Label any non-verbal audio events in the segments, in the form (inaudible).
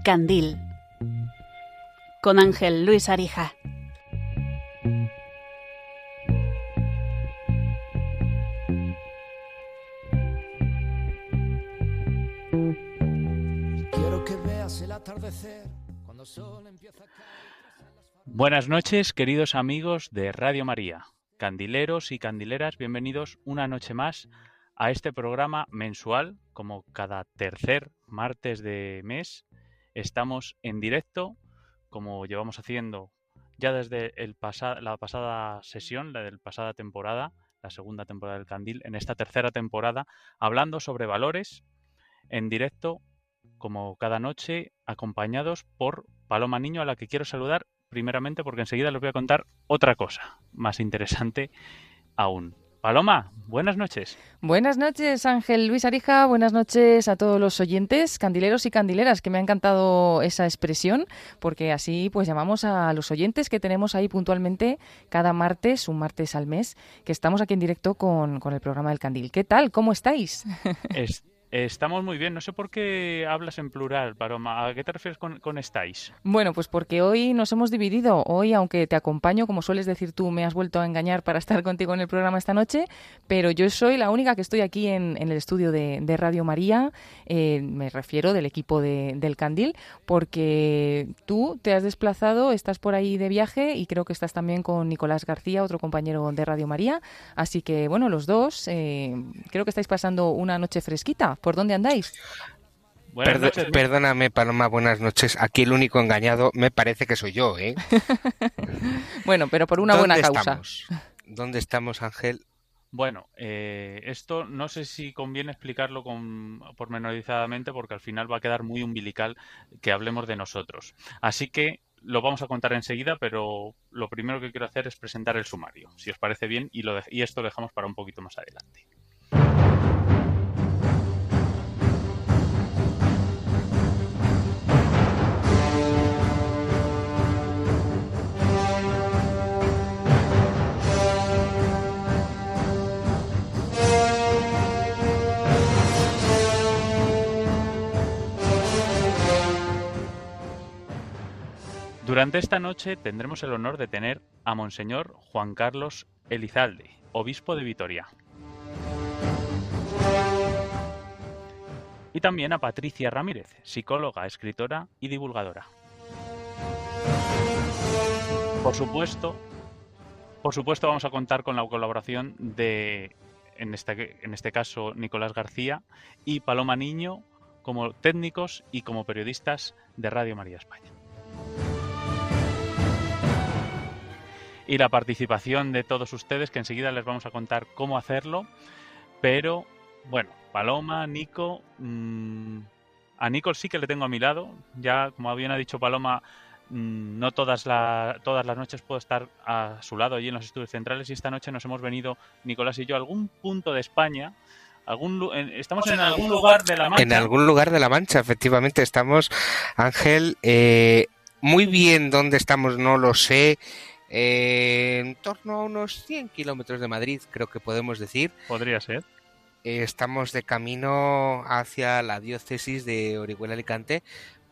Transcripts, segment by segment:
El Candil con Ángel Luis Arija. Quiero que veas el atardecer cuando el sol empieza a caer. Buenas noches, queridos amigos de Radio María. Candileros y candileras, bienvenidos una noche más a este programa mensual, como cada tercer martes de mes. Estamos en directo, como llevamos haciendo ya desde el la pasada sesión, la del pasada temporada, la segunda temporada del Candil, en esta tercera temporada, hablando sobre valores en directo, como cada noche, acompañados por Paloma Niño, a la que quiero saludar primeramente porque enseguida les voy a contar otra cosa más interesante aún. Paloma, buenas noches. Buenas noches, Ángel Luis Arija. Buenas noches a todos los oyentes, candileros y candileras, que me ha encantado esa expresión, porque así pues llamamos a los oyentes que tenemos ahí puntualmente cada martes, un martes al mes, que estamos aquí en directo con, con el programa del Candil. ¿Qué tal? ¿Cómo estáis? Es- estamos muy bien. No sé por qué hablas en plural, Paloma. ¿A qué te refieres con, con estáis? Bueno, pues porque hoy nos hemos dividido. Hoy, aunque te acompaño, como sueles decir tú, me has vuelto a engañar para (laughs) estar contigo en el programa esta noche, pero yo soy la única que estoy aquí en, el estudio de, de Radio María, eh, me refiero del equipo de- del Candil, porque tú te has desplazado, estás por ahí de viaje y creo que estás también con Nicolás García, otro compañero de Radio María. Así que, bueno, los dos, eh, creo que estáis pasando una noche fresquita. ¿Por dónde andáis? Buenas Perdo- noches. Perdóname, Paloma, buenas noches. Aquí el único engañado me parece que soy yo, ¿eh? (laughs) Bueno, pero por una buena ¿Dónde causa. Estamos? ¿Dónde estamos, Ángel? Bueno, eh, esto no sé si conviene explicarlo con, pormenorizadamente porque al final va a quedar muy umbilical que hablemos de nosotros. Así que lo vamos a contar enseguida, pero lo primero que quiero hacer es presentar el sumario, si os parece bien, y, lo de- y esto lo dejamos para un poquito más adelante. Durante esta noche tendremos el honor de tener a Monseñor Juan Carlos Elizalde, obispo de Vitoria. Y también a Patricia Ramírez, psicóloga, escritora y divulgadora. Por supuesto, por supuesto vamos a contar con la colaboración de, en este, en este caso, Nicolás García y Paloma Niño como técnicos y como periodistas de Radio María España. Y la participación de todos ustedes, que enseguida les vamos a contar cómo hacerlo. Pero, bueno, Paloma, Nico, mm, a Nico sí que le tengo a mi lado. Ya, como bien ha dicho Paloma, mm, no todas, la- todas las noches puedo estar a su lado allí en los estudios centrales y esta noche nos hemos venido, Nicolás y yo, a algún punto de España. Algún, estamos en algún lugar de la Mancha. En algún lugar de la Mancha, efectivamente, estamos, Ángel. eh, muy bien dónde estamos, no lo sé. Eh, en torno a unos 100 kilómetros de Madrid, creo que podemos decir. Podría ser. Eh, estamos de camino hacia la diócesis de Orihuela Alicante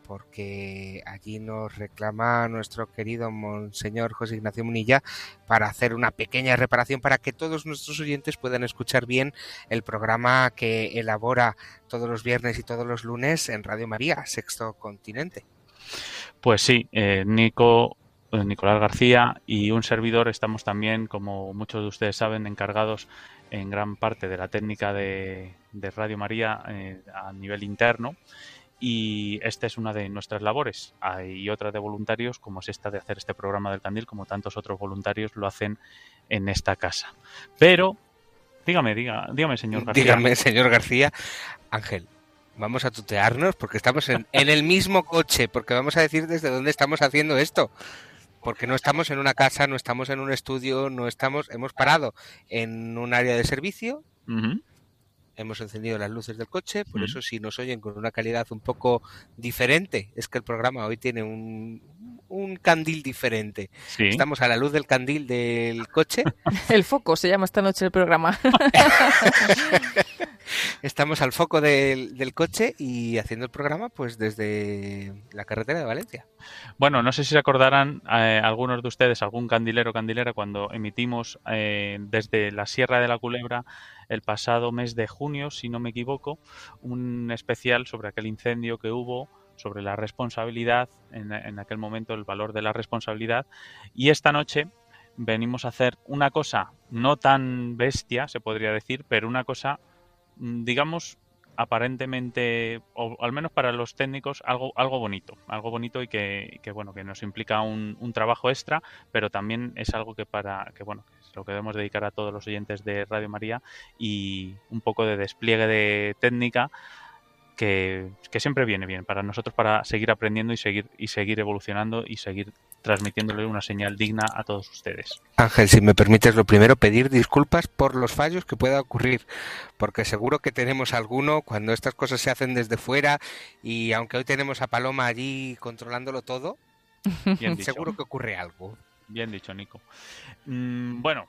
porque allí nos reclama nuestro querido Monseñor José Ignacio Munilla para hacer una pequeña reparación para que todos nuestros oyentes puedan escuchar bien el programa que elabora todos los viernes y todos los lunes en Radio María, Sexto Continente. Pues sí, eh, Nico, Nicolás García y un servidor estamos también, como muchos de ustedes saben, encargados en gran parte de la técnica de, de Radio María eh, a nivel interno. Y esta es una de nuestras labores. Hay otra de voluntarios, como es esta de hacer este programa del Candil, como tantos otros voluntarios lo hacen en esta casa. Pero, dígame, diga, dígame, señor García. Dígame, señor García, Ángel. Vamos a tutearnos porque estamos en, en el mismo coche, porque vamos a decir desde dónde estamos haciendo esto. Porque no estamos en una casa, no estamos en un estudio, no estamos, hemos parado en un área de servicio, hemos encendido las luces del coche, por eso si nos oyen con una calidad un poco diferente, es que el programa hoy tiene un, un candil diferente. Sí. Estamos a la luz del candil del coche (laughs) El foco se llama esta noche el programa. (laughs) estamos al foco del, coche y haciendo el programa pues desde la carretera de Valencia. Bueno, no sé si se acordarán eh, algunos de ustedes, algún candilero o candilera, cuando emitimos eh, desde la Sierra de la Culebra el pasado mes de junio, si no me equivoco, un especial sobre aquel incendio que hubo sobre la responsabilidad, en, aquel momento el valor de la responsabilidad. Y esta noche venimos a hacer una cosa no tan bestia, se podría decir, pero una cosa, digamos, aparentemente, o al menos para los técnicos, algo, algo bonito, algo bonito y que, que bueno, que nos implica un, un, trabajo extra, pero también es algo que para, que bueno, es lo que debemos dedicar a todos los oyentes de Radio María y un poco de despliegue de técnica que, que, siempre viene bien para nosotros para seguir aprendiendo y seguir y seguir evolucionando y seguir transmitiéndole una señal digna a todos ustedes. Ángel, si me permites, lo primero, pedir disculpas por los fallos que pueda ocurrir, porque seguro que tenemos alguno cuando estas cosas se hacen desde fuera y aunque hoy tenemos a Paloma allí controlándolo todo, (laughs) seguro que ocurre algo. Bien dicho, Nico. Mm, bueno,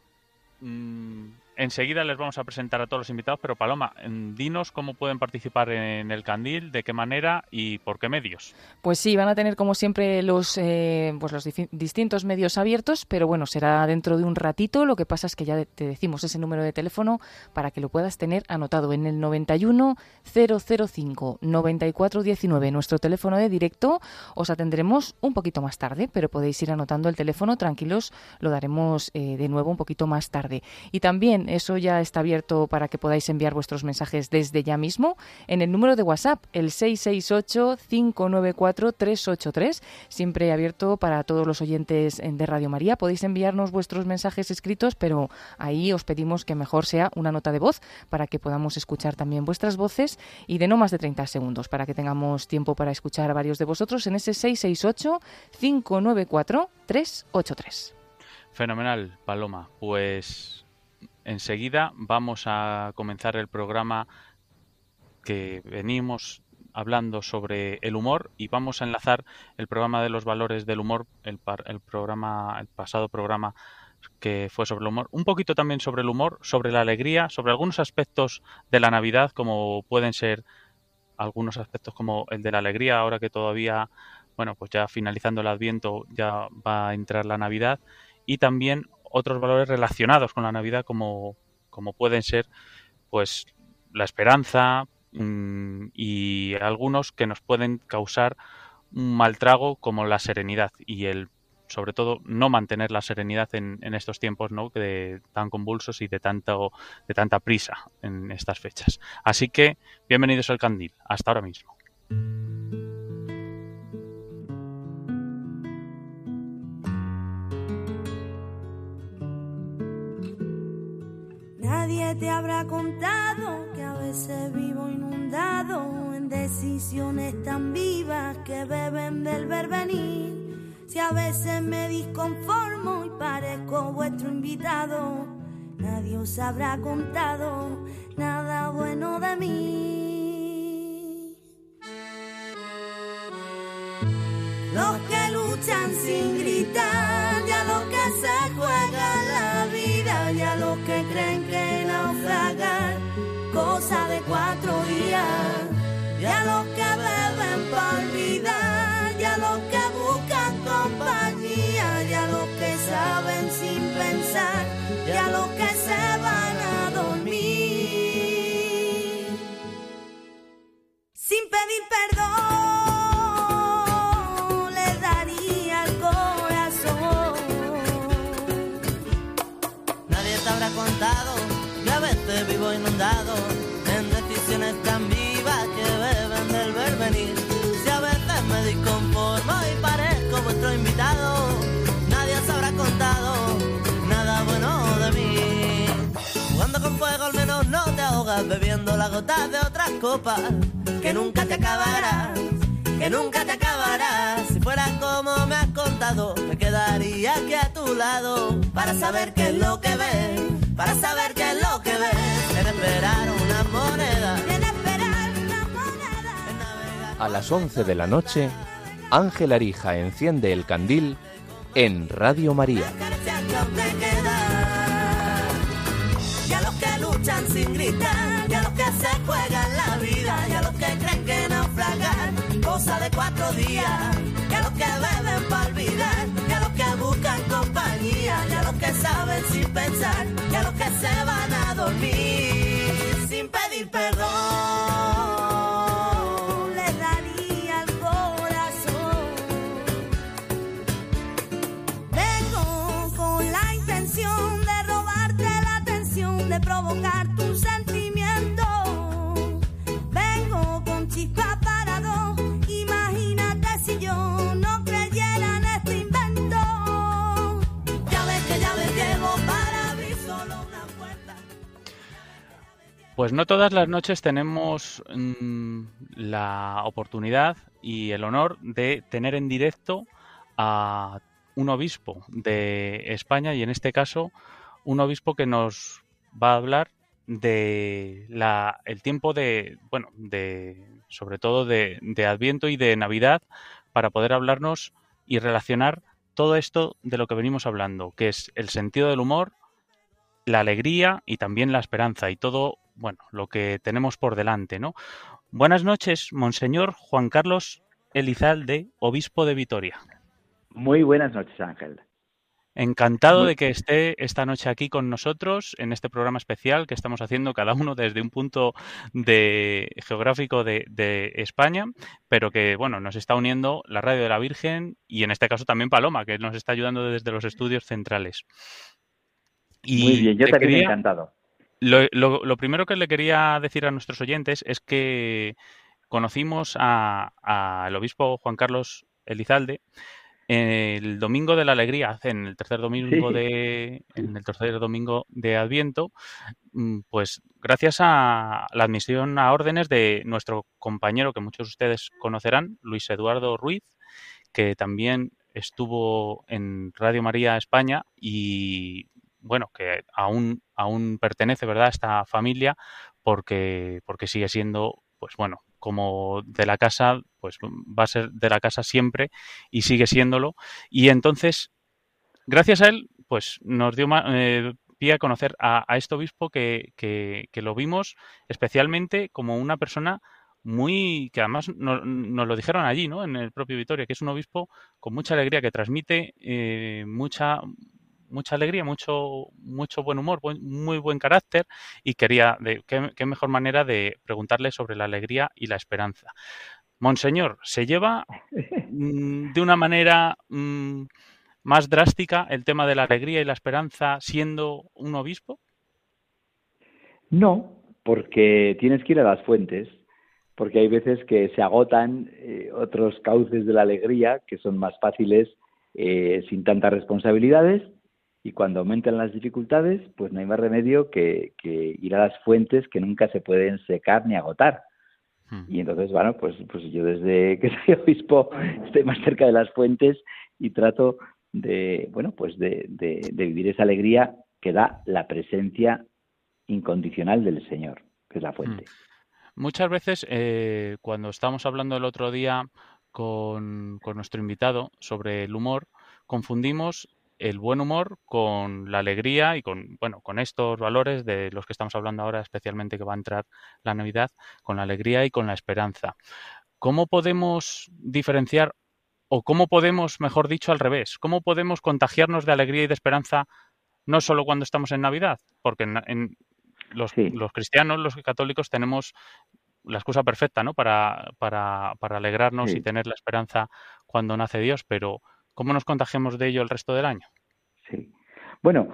mm, enseguida les vamos a presentar a todos los invitados, pero Paloma, dinos cómo pueden participar en el Candil, de qué manera y por qué medios. Pues sí, van a tener como siempre los, eh, pues los distintos medios abiertos, pero bueno, será dentro de un ratito. Lo que pasa es que ya te decimos ese número de teléfono para que lo puedas tener anotado en el 91 005 9419, nuestro teléfono de directo. Os atendremos un poquito más tarde, pero podéis ir anotando el teléfono, tranquilos, lo daremos eh, de nuevo un poquito más tarde. Y también eso ya está abierto para que podáis enviar vuestros mensajes desde ya mismo en el número de WhatsApp, el 668-594-383, siempre abierto para todos los oyentes de Radio María. Podéis enviarnos vuestros mensajes escritos, pero ahí os pedimos que mejor sea una nota de voz para que podamos escuchar también vuestras voces y de no más de 30 segundos para que tengamos tiempo para escuchar a varios de vosotros en ese 668-594-383. Fenomenal, Paloma. Pues enseguida vamos a comenzar el programa que venimos hablando sobre el humor y vamos a enlazar el programa de los valores del humor, el, el programa, el pasado programa que fue sobre el humor, un poquito también sobre el humor, sobre la alegría, sobre algunos aspectos de la Navidad, como pueden ser algunos aspectos como el de la alegría, ahora que todavía, bueno, pues ya finalizando el Adviento ya va a entrar la Navidad, y también otros valores relacionados con la Navidad como, como pueden ser pues la esperanza mmm, y algunos que nos pueden causar un mal trago como la serenidad y el sobre todo no mantener la serenidad en, en estos tiempos ¿no? de, tan convulsos y de tanto de tanta prisa en estas fechas. Así que bienvenidos al Candil, hasta ahora mismo. Nadie te habrá contado que a veces vivo inundado en decisiones tan vivas que beben del verbenir. Si a veces me disconformo y parezco vuestro invitado, nadie os habrá contado nada bueno de mí. Los que luchan sin gritar, ya los que se juegan cuatro días, ya los que de otras copas que nunca te acabarás que nunca te acabarás. Si fuera como me has contado, me quedaría aquí a tu lado para saber qué es lo que ves, para saber qué es lo que ves. En esperar una moneda, en esperar una moneda. A las 11 de la noche, Ángel Arija enciende el candil en Radio María. De cuatro días, y a los que beben para olvidar, y a los que buscan compañía, y a los que saben sin pensar, y a los que se van a dormir sin pedir perdón. Pues no todas las noches tenemos mm, la oportunidad y el honor de tener en directo a un obispo de España y en este caso un obispo que nos va a hablar de la, el tiempo de, bueno, de, sobre todo de, de Adviento y de Navidad para poder hablarnos y relacionar todo esto de lo que venimos hablando, que es el sentido del humor, la alegría y también la esperanza y todo, bueno, lo que tenemos por delante, ¿no? Buenas noches, Monseñor Juan Carlos Elizalde, obispo de Vitoria. Muy buenas noches, Ángel. Encantado Muy- de que esté esta noche aquí con nosotros en este programa especial que estamos haciendo cada uno desde un punto de geográfico de, de España, pero que bueno, nos está uniendo la Radio de la Virgen y en este caso también Paloma, que nos está ayudando desde los estudios centrales. Y Muy bien, yo también quería- encantado. Lo, lo- lo primero que le quería decir a nuestros oyentes es que conocimos a- al obispo Juan Carlos Elizalde el domingo de la alegría, en el tercer domingo Sí. de en el tercer domingo de Adviento, mm, pues gracias a la admisión a órdenes de nuestro compañero que muchos de ustedes conocerán, Luis Eduardo Ruiz, que también estuvo en Radio María España y bueno, que aún, aún pertenece, ¿verdad?, a esta familia porque, porque sigue siendo, pues bueno, como de la casa, pues va a ser de la casa siempre y sigue siéndolo. Y entonces, gracias a él, pues nos dio eh, pie a conocer a, a este obispo que, que, lo vimos especialmente como una persona muy, que además no- nos lo dijeron allí, ¿no? En el propio Vitoria, que es un obispo con mucha alegría, que transmite eh, mucha mucha alegría, mucho mucho buen humor, buen- muy buen carácter y quería, de, qué, mejor manera de preguntarle sobre la alegría y la esperanza. Monseñor, ¿se lleva mm, de una manera mm, más drástica el tema de la alegría y la esperanza siendo un obispo? No, porque tienes que ir a las fuentes, porque hay veces que se agotan eh, otros cauces de la alegría que son más fáciles eh, sin tantas responsabilidades y cuando aumentan las dificultades, pues no hay más remedio que, que ir a las fuentes que nunca se pueden secar ni agotar. Hmm. Y entonces, bueno, pues, pues yo desde (laughs) que soy obispo estoy más cerca de las fuentes y trato de, bueno, pues de, de, de vivir esa alegría que da la presencia incondicional del Señor, que es la fuente. Muchas veces, eh, cuando estábamos hablando el otro día con, con nuestro invitado sobre el humor, confundimos el buen humor con la alegría y con, bueno, con estos valores de los que estamos hablando ahora, especialmente que va a entrar la Navidad, con la alegría y con la esperanza. ¿Cómo podemos diferenciar o cómo podemos, mejor dicho, al revés, cómo podemos contagiarnos de alegría y de esperanza no solo cuando estamos en Navidad? Porque en, en los, Sí. los cristianos, los católicos, tenemos la excusa perfecta, ¿no? Para, para, para alegrarnos Sí. y tener la esperanza cuando nace Dios, pero ¿cómo nos contagiamos de ello el resto del año? Sí. Bueno,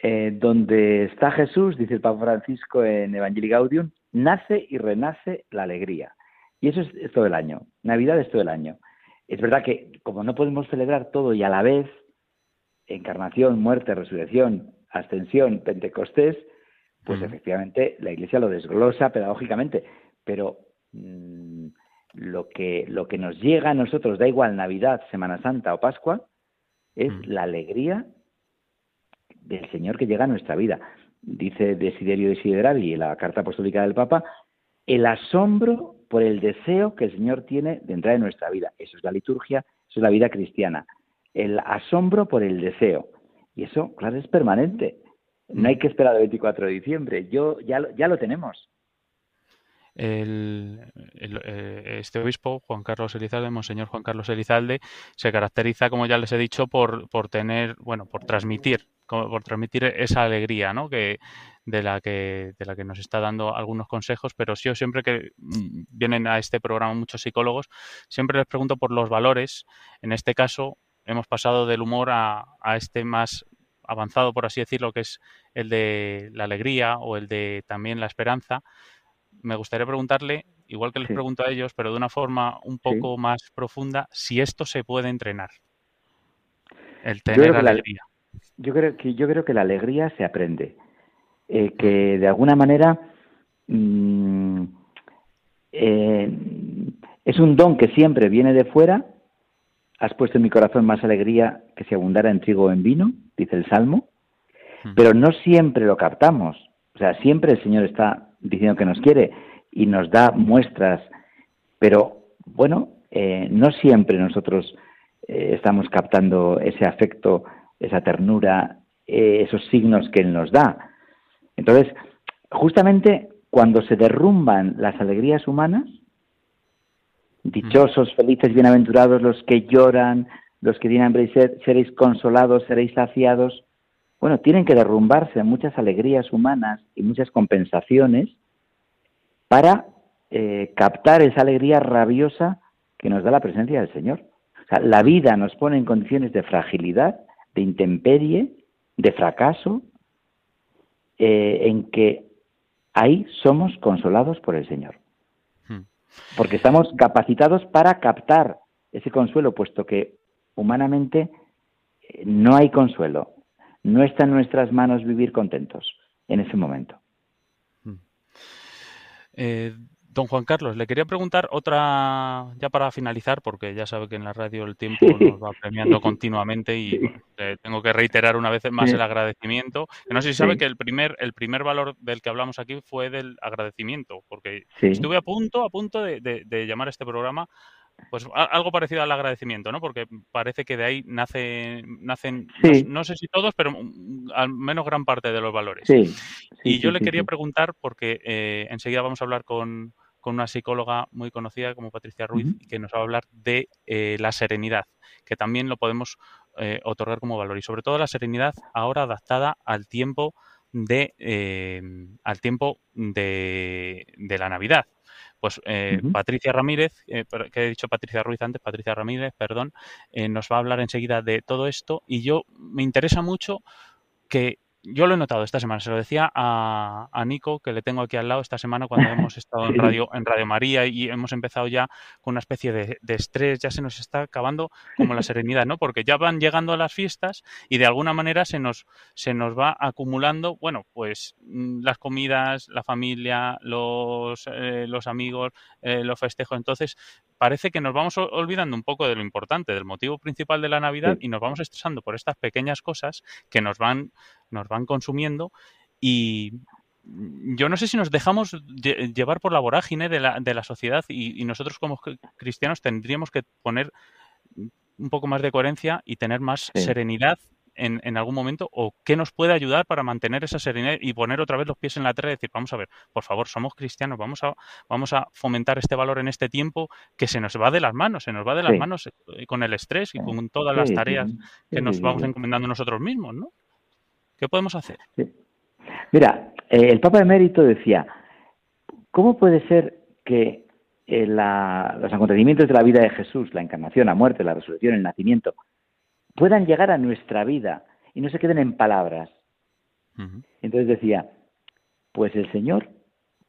eh, donde está Jesús, dice el Papa Francisco en Evangelii Gaudium, nace y renace la alegría. Y eso es, es todo el año. Navidad es todo el año. Es verdad que como no podemos celebrar todo y a la vez, encarnación, muerte, resurrección, ascensión, Pentecostés, pues efectivamente la Iglesia lo desglosa pedagógicamente, pero mm, lo que lo que nos llega a nosotros, da igual Navidad, Semana Santa o Pascua, es Mm. la alegría del Señor que llega a nuestra vida. Dice Desiderio Desideravi en la carta apostólica del Papa, el asombro por el deseo que el Señor tiene de entrar en nuestra vida. Eso es la liturgia, eso es la vida cristiana. El asombro por el deseo. Y eso, claro, es permanente. No hay que esperar el 24 de diciembre. Yo ya lo, ya lo tenemos. El, eh, este obispo, Juan Carlos Elizalde, Monseñor Juan Carlos Elizalde, se caracteriza, como ya les he dicho, por, por tener, bueno, por transmitir, por transmitir esa alegría, ¿no? Que, de la que de la que nos está dando algunos consejos, pero yo siempre que mm, vienen a este programa muchos psicólogos, siempre les pregunto por los valores. En este caso, hemos pasado del humor a, a este más avanzado, por así decirlo, que es el de la alegría o el de también la esperanza me gustaría preguntarle, igual que les pregunto a ellos, pero de una forma un poco más profunda, si esto se puede entrenar. El tener alegría. yo creo que yo creo que la alegría se aprende, eh, que de alguna manera mm, eh, es un don que siempre viene de fuera. Has puesto en mi corazón más alegría que si abundara en trigo o en vino, dice el Salmo, pero no siempre lo captamos. O sea, siempre el Señor está diciendo que nos quiere y nos da muestras, pero bueno, eh, no siempre nosotros eh, estamos captando ese afecto, esa ternura, eh, esos signos que Él nos da. Entonces, justamente cuando se derrumban las alegrías humanas, dichosos, felices, bienaventurados los que lloran, los que tienen hambre y seréis consolados, seréis saciados, bueno, tienen que derrumbarse muchas alegrías humanas y muchas compensaciones para eh, captar esa alegría rabiosa que nos da la presencia del Señor. O sea, la vida nos pone en condiciones de fragilidad, de intemperie, de fracaso, eh, en que ahí somos consolados por el Señor. Hmm. Porque estamos capacitados para captar ese consuelo, puesto que humanamente eh, no hay consuelo, no está en nuestras manos vivir contentos en ese momento. Hmm. Eh, don Juan Carlos, le quería preguntar otra, ya para finalizar, porque ya sabe que en la radio el tiempo nos va premiando continuamente y tengo que reiterar una vez más el agradecimiento. No sé si sabe que el primer, el primer valor del que hablamos aquí fue del agradecimiento, porque estuve a punto, a punto de llamar a este programa pues algo parecido al agradecimiento, ¿no? Porque parece que de ahí nace, nacen, no, sé si todos, pero al menos gran parte de los valores. y yo le quería preguntar, porque eh, enseguida vamos a hablar con, una psicóloga muy conocida como Patricia Ruiz, que nos va a hablar de eh, la serenidad, que también lo podemos eh, otorgar como valor. Y sobre todo la serenidad ahora adaptada al tiempo de al tiempo de, de la Navidad pues eh, Patricia Ramírez, eh, que he dicho Patricia Ruiz antes, Patricia Ramírez, perdón, eh, nos va a hablar enseguida de todo esto y yo me interesa mucho que yo lo he notado esta semana, se lo decía a, Nico, que le tengo aquí al lado esta semana cuando (laughs) hemos estado en Radio, en Radio María y hemos empezado ya con una especie de, estrés, ya se nos está acabando como la (laughs) serenidad, ¿no? Porque ya van llegando a las fiestas y de alguna manera se nos, se nos va acumulando, bueno, pues mm, las comidas, la familia, los, eh, los amigos, eh, los festejos. Entonces, parece que nos vamos olvidando un poco de lo importante, del motivo principal de la Navidad y nos vamos estresando por estas pequeñas cosas que nos van, nos van consumiendo y yo no sé si nos dejamos llevar por la vorágine de la, de la sociedad y, nosotros como cristianos tendríamos que poner un poco más de coherencia y tener más serenidad en, en, algún momento o qué nos puede ayudar para mantener esa serenidad y poner otra vez los pies en la tierra y decir, vamos a ver, por favor, somos cristianos, vamos a, vamos a fomentar este valor en este tiempo que se nos va de las manos, se nos va de las manos eh, con el estrés y con todas las tareas que nos vamos encomendando nosotros mismos, ¿no? ¿Qué podemos hacer? Mira, eh, el Papa Emérito decía, ¿cómo puede ser que eh, los acontecimientos de la vida de Jesús, la encarnación, la muerte, la resurrección, el nacimiento, puedan llegar a nuestra vida y no se queden en palabras. Entonces decía, pues el Señor,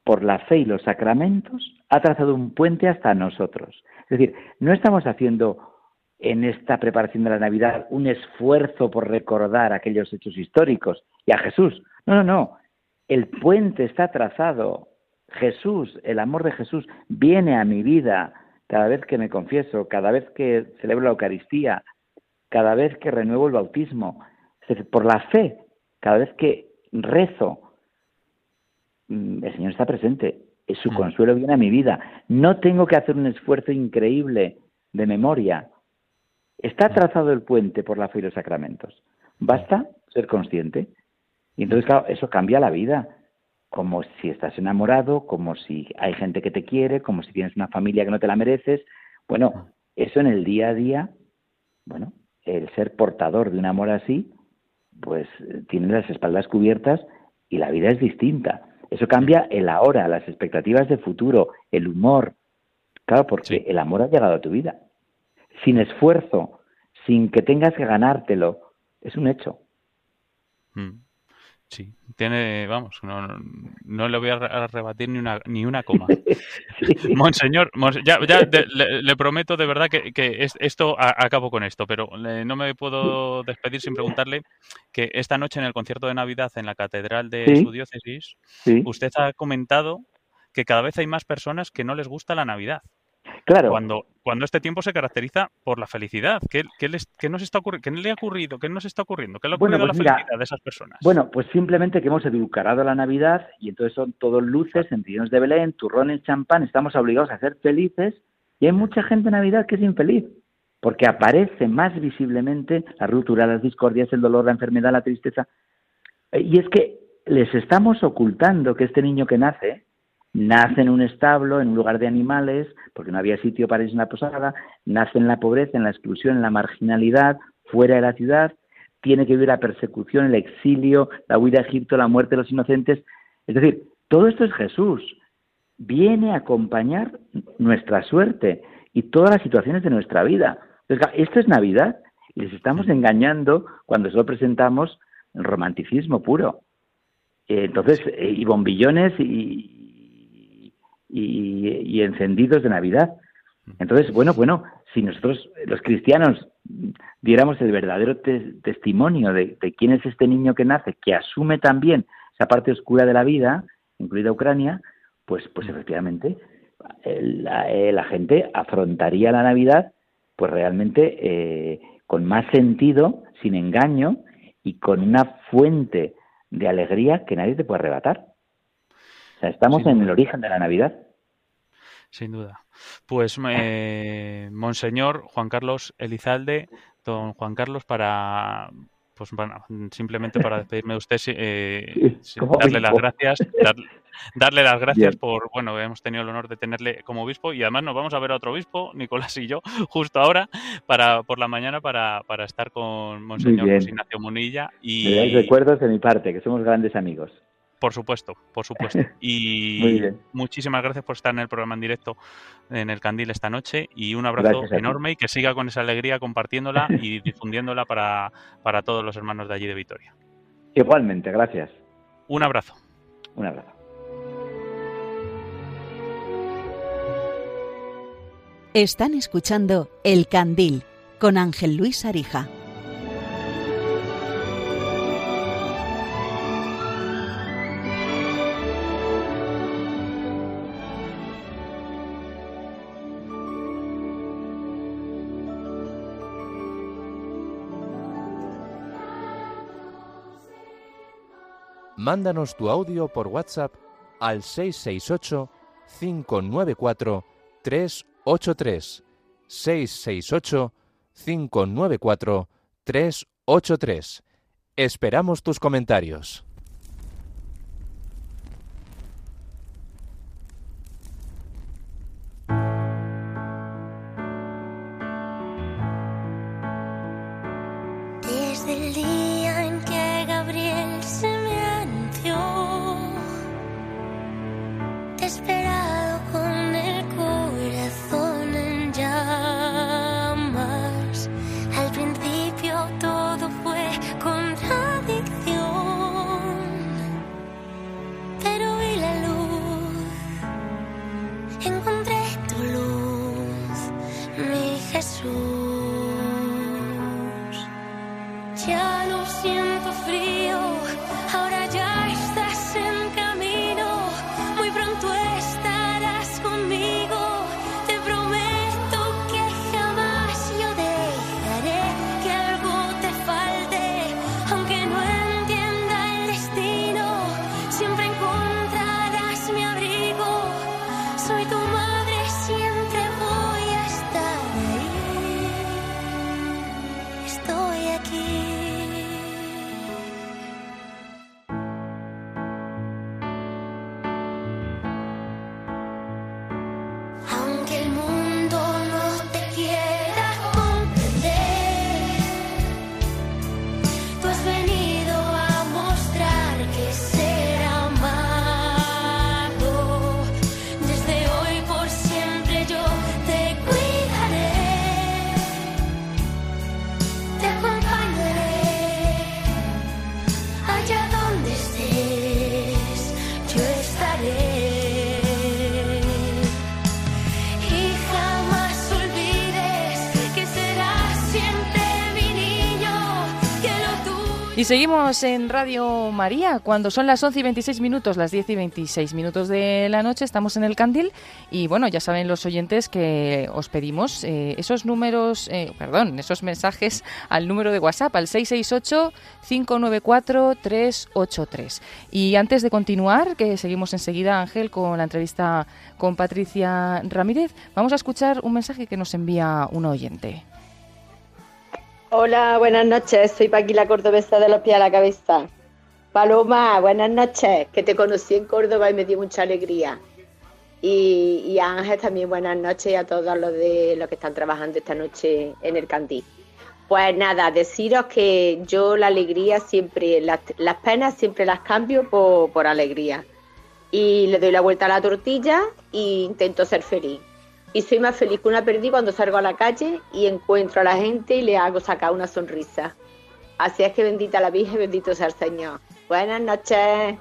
por la fe y los sacramentos, ha trazado un puente hasta nosotros. Es decir, no estamos haciendo en esta preparación de la Navidad un esfuerzo por recordar aquellos hechos históricos y a Jesús. No, no, no. El puente está trazado. Jesús, el amor de Jesús, viene a mi vida cada vez que me confieso, cada vez que celebro la Eucaristía, cada vez que renuevo el bautismo, por la fe, cada vez que rezo, mm, el Señor está presente, su mm. consuelo viene a mi vida. No tengo que hacer un esfuerzo increíble de memoria. Está mm. trazado el puente por la fe y los sacramentos. Basta ser consciente. Y entonces, claro, eso cambia la vida. como si estás enamorado, como si hay gente que te quiere, como si tienes una familia que no te la mereces. Bueno, eso en el día a día, bueno, el ser portador de un amor así, pues tiene las espaldas cubiertas y la vida es distinta. Eso cambia el ahora, las expectativas de futuro, el humor. Claro, porque el amor ha llegado a tu vida. Sin esfuerzo, sin que tengas que ganártelo, es un hecho. Mm. Sí, tiene, vamos, no, no, le voy a rebatir ni una, ni una coma. (laughs) (laughs) Monseñor, ya, ya le, prometo de verdad que, que esto, acabo con esto, pero no me puedo despedir sin preguntarle que esta noche en el concierto de Navidad en la Catedral de su diócesis, usted ha comentado que cada vez hay más personas que no les gusta la Navidad. Claro. Cuando, cuando este tiempo se caracteriza por la felicidad. ¿Qué, qué, les, qué nos está ¿Qué le ha ocurrido? ¿Qué nos está ocurriendo? ¿Qué le ha ocurrido a la pues felicidad de esas personas? Bueno, pues simplemente que hemos educarado la Navidad y entonces son todos luces, centillones de Belén, turrones, champán, estamos obligados a ser felices y hay mucha gente en Navidad que es infeliz porque aparece más visiblemente la ruptura, las discordias, el dolor, la enfermedad, la tristeza. Y es que les estamos ocultando que este niño que nace, nace en un establo, en un lugar de animales, porque no había sitio para irse en la posada, nace en la pobreza, en la exclusión, en la marginalidad, fuera de la ciudad, tiene que vivir la persecución, el exilio, la huida a Egipto, la muerte de los inocentes. Es decir, todo esto es Jesús. Viene a acompañar nuestra suerte y todas las situaciones de nuestra vida. esto es Navidad. Les estamos engañando cuando solo presentamos el romanticismo puro. Entonces, eh, y bombillones y, y, encendidos de Navidad. Entonces, bueno, bueno, si nosotros los cristianos diéramos el verdadero testimonio de, quién es este niño que nace, que asume también esa parte oscura de la vida, incluida Ucrania, pues, pues efectivamente la, eh, la gente afrontaría la Navidad pues realmente eh, con más sentido, sin engaño y con una fuente de alegría que nadie te puede arrebatar estamos en el origen de la Navidad. Sin duda. Pues, eh, Monseñor Juan Carlos Elizalde, don Juan Carlos, para pues bueno, simplemente para despedirme de usted, eh, (laughs) darle las gracias, darle las (laughs) gracias por, bueno, hemos tenido el honor de tenerle como obispo y además nos vamos a ver a otro obispo, (laughs) Nicolás y yo, justo ahora, para por la mañana para, para estar con Monseñor Ignacio Munilla. Y recuerdos de mi parte, que somos grandes amigos. Por supuesto, por supuesto. (laughs) Y muchísimas gracias por estar en el programa en directo en el Candil esta noche y un abrazo enorme y que siga con esa alegría compartiéndola (laughs) y difundiéndola para, para todos los hermanos de allí de Vitoria. Igualmente, gracias. Un abrazo. Un abrazo. Están escuchando El Candil con Ángel Luis Arija. Mándanos tu audio por WhatsApp al 668-594-383. 668-594-383. Esperamos tus comentarios. Y seguimos en Radio María, cuando son las 11 y 26 minutos, las 10 y 26 minutos de la noche, estamos en el Candil y bueno, ya saben los oyentes que os pedimos eh, esos números, eh, perdón, esos mensajes al número de WhatsApp, al 668-594-383. Y antes de continuar, que seguimos enseguida, Ángel, con la entrevista con Patricia Ramírez, vamos a escuchar un mensaje que nos envía un oyente. Hola, buenas noches. Soy Paquila Cordobesa de los pies a la cabeza. Paloma, buenas noches. Que te conocí en Córdoba y me dio mucha alegría. Y, Ángel también buenas noches y a todos los de los que están trabajando esta noche en el Candí. Pues nada, deciros que yo la alegría siempre, las, las penas siempre las cambio por, por alegría. Y le doy la vuelta a la tortilla e intento ser feliz y soy más feliz que una perdida cuando salgo a la calle y encuentro a la gente y le hago sacar una sonrisa. Así es que bendita la Virgen, bendito sea el Señor. Buenas noches.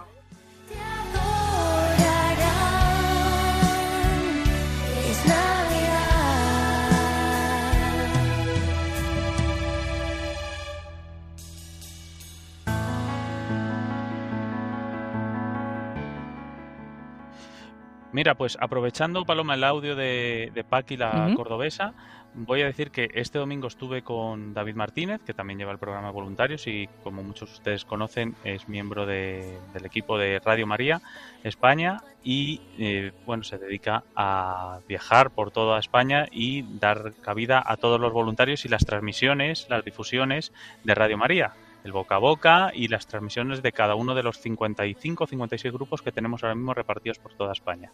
Mira, pues aprovechando, Paloma, el audio de, de Paqui, la cordobesa, voy a decir que este domingo estuve con David Martínez, que también lleva el programa de voluntarios y, como muchos de ustedes conocen, es miembro de- del equipo de Radio María España y, eh, bueno, se dedica a viajar por toda España y dar cabida a todos los voluntarios y las transmisiones, las difusiones de Radio María el boca a boca y las transmisiones de cada uno de los 55 o 56 grupos que tenemos ahora mismo repartidos por toda España.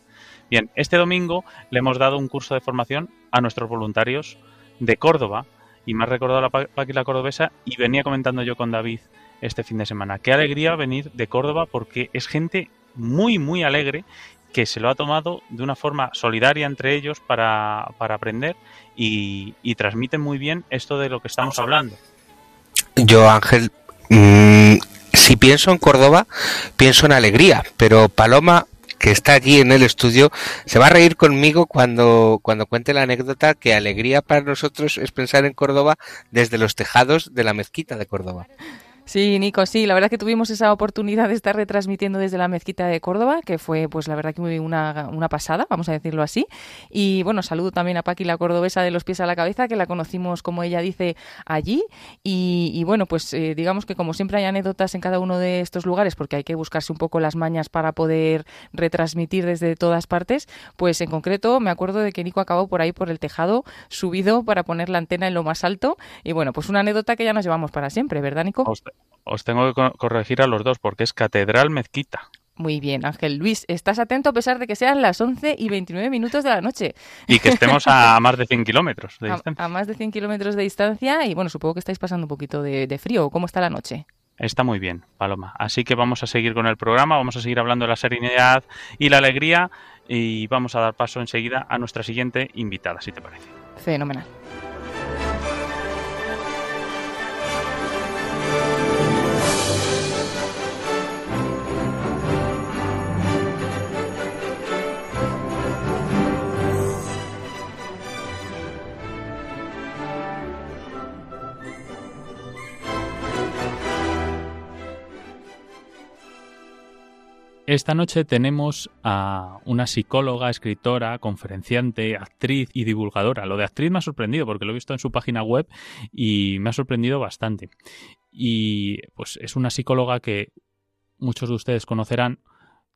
Bien, este domingo le hemos dado un curso de formación a nuestros voluntarios de Córdoba y me ha recordado la la cordobesa y venía comentando yo con David este fin de semana. Qué alegría venir de Córdoba porque es gente muy, muy alegre que se lo ha tomado de una forma solidaria entre ellos para, para aprender y, y transmiten muy bien esto de lo que estamos hablando. Yo, Ángel, mm, si pienso en Córdoba, pienso en alegría, pero Paloma, que está allí en el estudio, se va a reír conmigo cuando, cuando cuente la anécdota que alegría para nosotros es pensar en Córdoba desde los tejados de la mezquita de Córdoba. Sí, Nico, sí, la verdad que tuvimos esa oportunidad de estar retransmitiendo desde la mezquita de Córdoba, que fue pues la verdad que muy una, una pasada, vamos a decirlo así. Y bueno, saludo también a Paqui, la cordobesa de los pies a la cabeza, que la conocimos, como ella dice, allí. Y, bueno, pues eh, digamos que como siempre hay anécdotas en cada uno de estos lugares, porque hay que buscarse un poco las mañas para poder retransmitir desde todas partes, pues en concreto me acuerdo de que Nico acabó por ahí por el tejado, subido para poner la antena en lo más alto. Y bueno, pues una anécdota que ya nos llevamos para siempre, ¿verdad, Nico? Os tengo que co- corregir a los dos porque es Catedral Mezquita. Muy bien, Ángel Luis, estás atento a pesar de que sean las 11 y 29 minutos de la noche. Y que estemos a (laughs) más de 100 kilómetros de A, distancia. a más de 100 kilómetros de distancia y bueno, supongo que estáis pasando un poquito de, de frío. ¿Cómo está la noche? Está muy bien, Paloma. Así que vamos a seguir con el programa, vamos a seguir hablando de la serenidad y la alegría y vamos a dar paso enseguida a nuestra siguiente invitada, si te parece. Fenomenal. Esta noche tenemos a una psicóloga, escritora, conferenciante, actriz y divulgadora. Lo de actriz me ha sorprendido porque lo he visto en su página web y me ha sorprendido bastante. Y pues es una psicóloga que muchos de ustedes conocerán.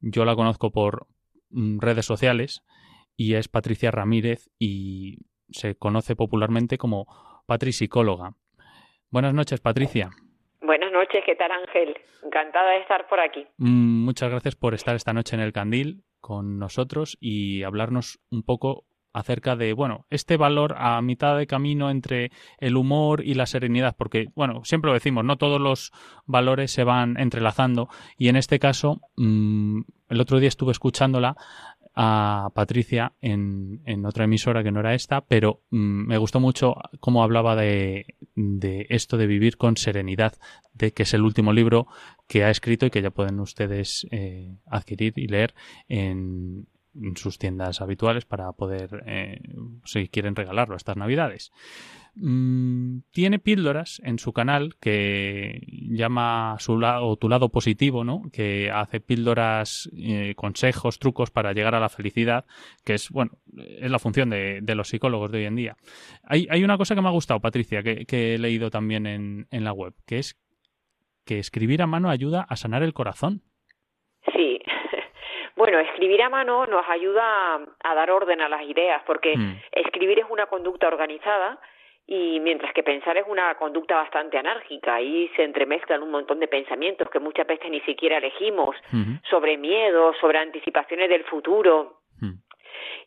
Yo la conozco por mm, redes sociales y es Patricia Ramírez y se conoce popularmente como Patri Psicóloga. Buenas noches, Patricia. Noches, ¿qué? Encantada de estar por aquí. Mm, Muchas gracias por estar esta noche en el Candil con nosotros y hablarnos un poco acerca de, bueno, este valor a mitad de camino entre el humor y la serenidad, porque, bueno, siempre lo decimos, no todos los valores se van entrelazando y en este caso, mm, el otro día estuve escuchándola a Patricia en, en otra emisora que no era esta, pero mm, me gustó mucho cómo hablaba de, de esto de vivir con serenidad, de que es el último libro que ha escrito y que ya pueden ustedes eh, adquirir y leer en, en sus tiendas habituales para poder, eh, si quieren regalarlo estas navidades. mm, tiene píldoras en su canal que llama su lado, tu lado positivo, ¿no? Que hace píldoras, eh, consejos, trucos para llegar a la felicidad, que es, bueno, es la función de, de los psicólogos de hoy en día. Hay, hay, una cosa que me ha gustado, Patricia, que, que he leído también en, en la web, que es que escribir a mano ayuda a sanar el corazón. Bueno, escribir a mano nos ayuda a, dar orden a las ideas, porque mm. escribir es una conducta organizada y mientras que pensar es una conducta bastante anárquica, ahí se entremezclan un montón de pensamientos que muchas veces ni siquiera elegimos, sobre miedo, sobre anticipaciones del futuro, mm.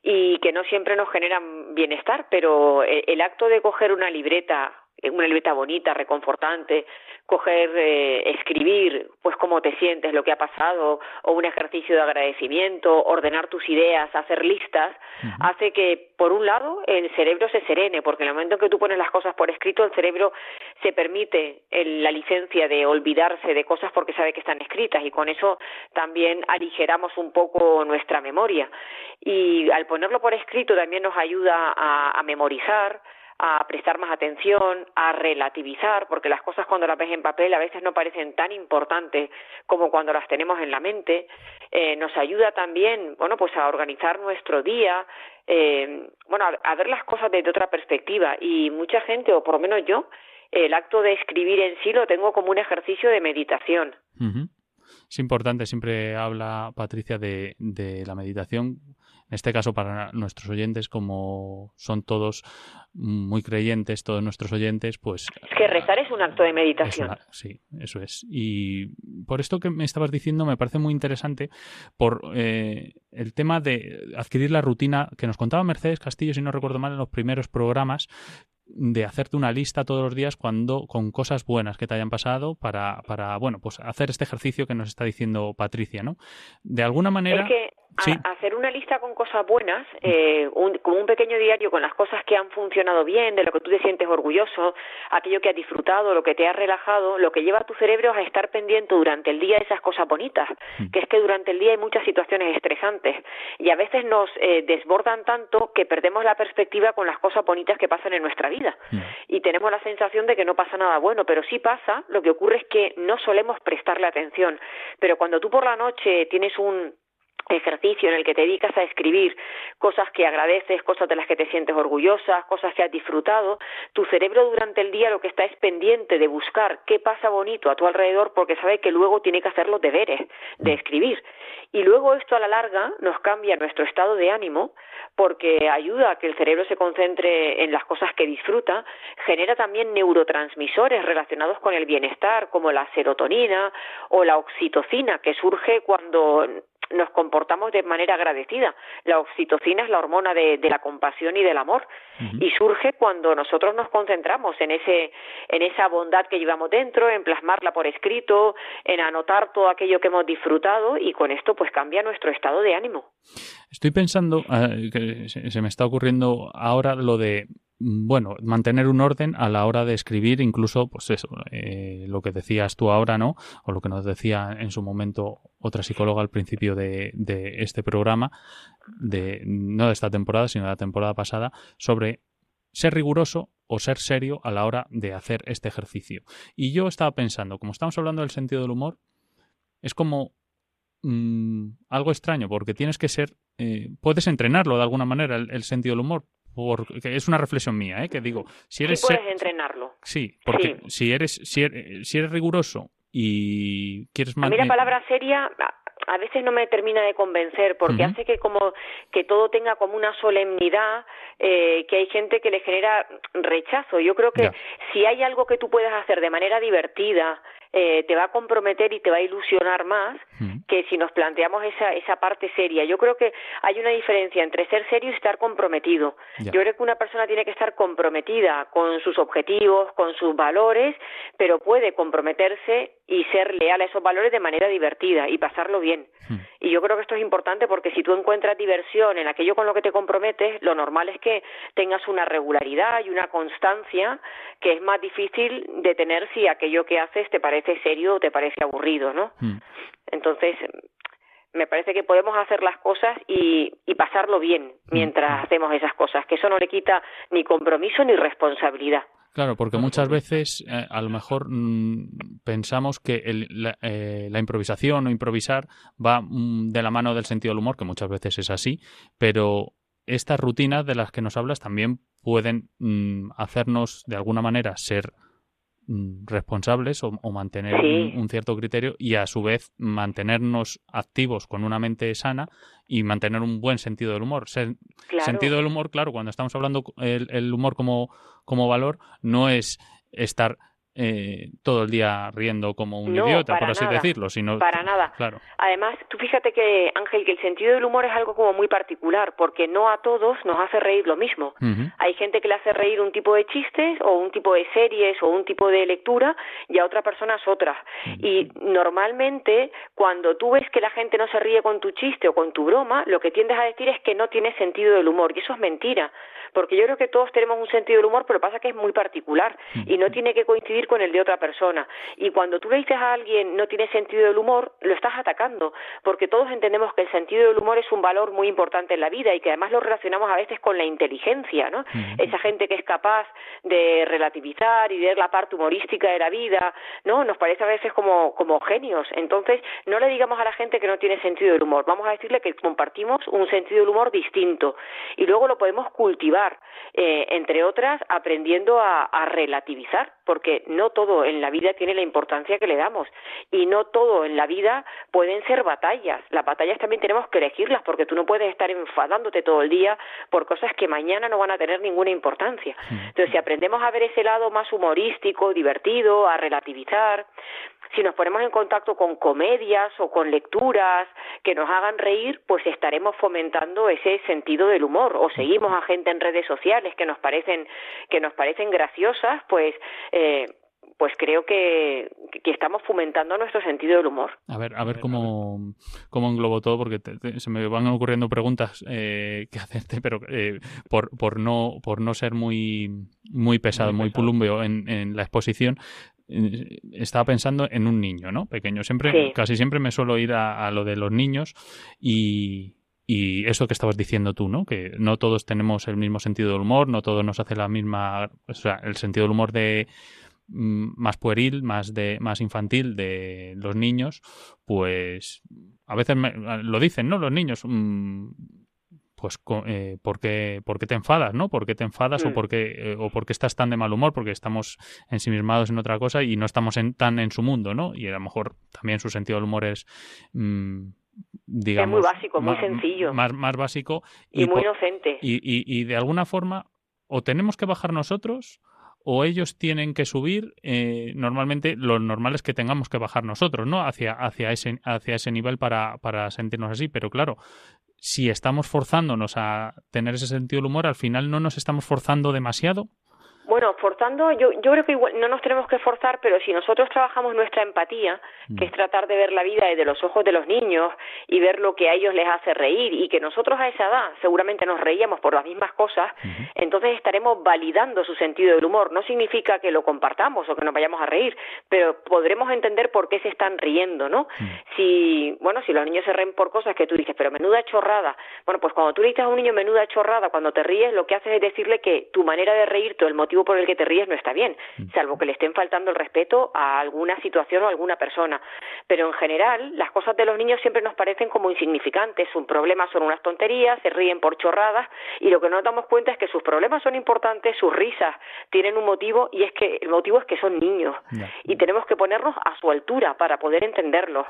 y que no siempre nos generan bienestar, pero el acto de coger una libreta una libreta bonita, reconfortante, coger, eh, escribir, pues cómo te sientes, lo que ha pasado, o un ejercicio de agradecimiento, ordenar tus ideas, hacer listas, hace que, por un lado, el cerebro se serene, porque en el momento en que tú pones las cosas por escrito, el cerebro se permite la licencia de olvidarse de cosas porque sabe que están escritas, y con eso también aligeramos un poco nuestra memoria. Y al ponerlo por escrito también nos ayuda a memorizar, a prestar más atención, a relativizar, porque las cosas cuando las ves en papel a veces no parecen tan importantes como cuando las tenemos en la mente. Eh, nos ayuda también, bueno, pues a organizar nuestro día, eh, bueno, a, ver las cosas desde otra perspectiva. Y mucha gente, o por lo menos yo, el acto de escribir en sí lo tengo como un ejercicio de meditación. Es importante, siempre habla Patricia de, de la meditación en este caso para nuestros oyentes, como son todos muy creyentes, todos nuestros oyentes, pues... Es que rezar es un acto de meditación. sí, eso es. Y por esto que me estabas diciendo me parece muy interesante por eh, el tema de adquirir la rutina que nos contaba Mercedes Castillo, si no recuerdo mal, en los primeros programas, de hacerte una lista todos los días cuando con cosas buenas que te hayan pasado para, para bueno pues hacer este ejercicio que nos está diciendo Patricia no de alguna manera hacer una lista con cosas buenas, eh, un, como un pequeño diario con las cosas que han funcionado bien, de lo que tú te sientes orgulloso, aquello que has disfrutado, lo que te ha relajado, lo que lleva a tu cerebro a estar pendiente durante el día de esas cosas bonitas, mm. que es que durante el día hay muchas situaciones estresantes y a veces nos eh, desbordan tanto que perdemos la perspectiva con las cosas bonitas que pasan en nuestra vida. Mm. y tenemos la sensación de que no pasa nada bueno, pero sí pasa, lo que ocurre es que no solemos prestarle atención, pero cuando tú por la noche tienes un ejercicio en el que te dedicas a escribir cosas que agradeces, cosas de las que te sientes orgullosa, cosas que has disfrutado, tu cerebro durante el día lo que está es pendiente de buscar qué pasa bonito a tu alrededor porque sabe que luego tiene que hacer los deberes de escribir. Y luego esto a la larga nos cambia nuestro estado de ánimo porque ayuda a que el cerebro se concentre en las cosas que disfruta, genera también neurotransmisores relacionados con el bienestar como la serotonina o la oxitocina que surge cuando nos comportamos de manera agradecida. La oxitocina es la hormona de, la compasión y del amor y surge cuando nosotros nos concentramos en ese en esa bondad que llevamos dentro, en plasmarla por escrito, en anotar todo aquello que hemos disfrutado y con esto pues cambia nuestro estado de ánimo. Estoy pensando eh, que se me está ocurriendo ahora lo de bueno, mantener un orden a la hora de escribir, incluso, pues eso, eh, lo que decías tú ahora, ¿no? O lo que nos decía en su momento otra psicóloga al principio de, de este programa, de, no de esta temporada, sino de la temporada pasada, sobre ser riguroso o ser serio a la hora de hacer este ejercicio. Y yo estaba pensando, como estamos hablando del sentido del humor, es como mm, algo extraño, porque tienes que ser, eh, puedes entrenarlo de alguna manera, el, sentido del humor, porque es una reflexión mía, ¿eh? que digo, si eres... Sí puedes entrenarlo. Sí, porque si eres si eres, si eres riguroso y quieres... A mí la palabra seria a veces no me termina de convencer porque hace que como que todo tenga como una solemnidad eh, que hay gente que le genera rechazo yo creo que si hay algo que tú puedas hacer de manera divertida eh, te va a comprometer y te va a ilusionar más que si nos planteamos esa, esa parte seria. Yo creo que hay una diferencia entre ser serio y estar comprometido. Yo creo que una persona tiene que estar comprometida con sus objetivos, con sus valores, pero puede comprometerse y ser leal a esos valores de manera divertida y pasarlo bien. Y yo creo que esto es importante porque si tú encuentras diversión en aquello con lo que te comprometes, lo normal es que tengas una regularidad y una constancia que es más difícil de tener si aquello que haces te parece serio o te parece aburrido, ¿no? Hmm. Entonces, me parece que podemos hacer las cosas y, y pasarlo bien mientras hacemos esas cosas, que eso no le quita ni compromiso ni responsabilidad. Claro, porque muchas veces eh, a lo mejor mm, pensamos que el- la, eh, la improvisación o improvisar va mm, de la mano del sentido del humor, que muchas veces es así, pero estas rutinas de las que nos hablas también pueden mm, hacernos de alguna manera ser responsables o, o mantener Sí. un, un cierto criterio y a su vez mantenernos activos con una mente sana y mantener un buen sentido del humor. Sen- Claro. Sentido del humor, claro, cuando estamos hablando el, el humor como, como valor, no es estar eh, todo el día riendo como un No, idiota, por así nada. decirlo, sino Para nada. Claro. Además, tú fíjate que, Ángel, que el sentido del humor es algo como muy particular, porque no a todos nos hace reír lo mismo. Hay gente que le hace reír un tipo de chistes o un tipo de series o un tipo de lectura y a otra persona es otra. Y normalmente cuando tú ves que la gente no se ríe con tu chiste o con tu broma, lo que tiendes a decir es que no tiene sentido del humor y eso es mentira. Porque yo creo que todos tenemos un sentido del humor, pero pasa que es muy particular y no tiene que coincidir con el de otra persona. Y cuando tú le dices a alguien no tiene sentido del humor, lo estás atacando, porque todos entendemos que el sentido del humor es un valor muy importante en la vida y que además lo relacionamos a veces con la inteligencia, ¿no? Esa gente que es capaz de relativizar y ver la parte humorística de la vida, ¿no? Nos parece a veces como, como genios. Entonces, no le digamos a la gente que no tiene sentido del humor, vamos a decirle que compartimos un sentido del humor distinto y luego lo podemos cultivar, eh, entre otras, aprendiendo a, a relativizar, porque no todo en la vida tiene la importancia que le damos y no todo en la vida pueden ser batallas. Las batallas también tenemos que elegirlas porque tú no puedes estar enfadándote todo el día por cosas que mañana no van a tener ninguna importancia. Entonces, si aprendemos a ver ese lado más humorístico, divertido, a relativizar, si nos ponemos en contacto con comedias o con lecturas que nos hagan reír, pues estaremos fomentando ese sentido del humor. O seguimos a gente en redes sociales que nos parecen que nos parecen graciosas, pues eh, pues creo que, que estamos fomentando nuestro sentido del humor. A ver, a ver cómo, cómo englobo todo, porque te- te- se me van ocurriendo preguntas eh, que hacerte, pero eh, por, por no por no ser muy muy pesado, muy, pulumbeo en, en la exposición, estaba pensando en un niño, ¿no? Pequeño. Siempre, Sí. casi siempre me suelo ir a, a lo de los niños y y eso que estabas diciendo tú, ¿no? Que no todos tenemos el mismo sentido del humor, no todos nos hace la misma, o sea, el sentido del humor de mm, más pueril, más de más infantil de los niños, pues a veces me- lo dicen, ¿no? Los niños, mm, pues eh, ¿por, qué, por qué te enfadas, ¿no? ¿Por qué te enfadas o Mm. por qué eh, o por qué estás tan de mal humor? Porque estamos ensimismados en otra cosa y no estamos en, tan en su mundo, ¿no? Y a lo mejor también su sentido del humor es mm, digamos básico, muy ma- sencillo. más, más básico Y, muy inocente. y, y- y de alguna forma, o tenemos que bajar nosotros, o ellos tienen que subir. eh, normalmente, lo normal es que tengamos que bajar nosotros, ¿no? Hacia, hacia, ese, hacia ese nivel para, para sentirnos así. Pero claro, si estamos forzándonos a tener ese sentido del humor, al final no nos estamos forzando demasiado. Bueno, forzando, yo, yo creo que igual no nos tenemos que forzar, pero si nosotros trabajamos nuestra empatía, que es tratar de ver la vida desde los ojos de los niños y ver lo que a ellos les hace reír y que nosotros a esa edad seguramente nos reíamos por las mismas cosas, entonces estaremos validando su sentido del humor. No significa que lo compartamos o que nos vayamos a reír, pero podremos entender por qué se están riendo, ¿no? Si, bueno, si los niños se ríen por cosas que tú dices, pero menuda chorrada. Bueno, pues cuando tú le dices a un niño menuda chorrada, cuando te ríes, lo que haces es decirle que tu manera de reírte el motivo por el que te ríes no está bien, salvo que le estén faltando el respeto a alguna situación o a alguna persona. Pero en general, las cosas de los niños siempre nos parecen como insignificantes. Un problema son unas tonterías, se ríen por chorradas y lo que no nos damos cuenta es que sus problemas son importantes, sus risas tienen un motivo y es que el motivo es que son niños y tenemos que ponernos a su altura para poder entenderlos.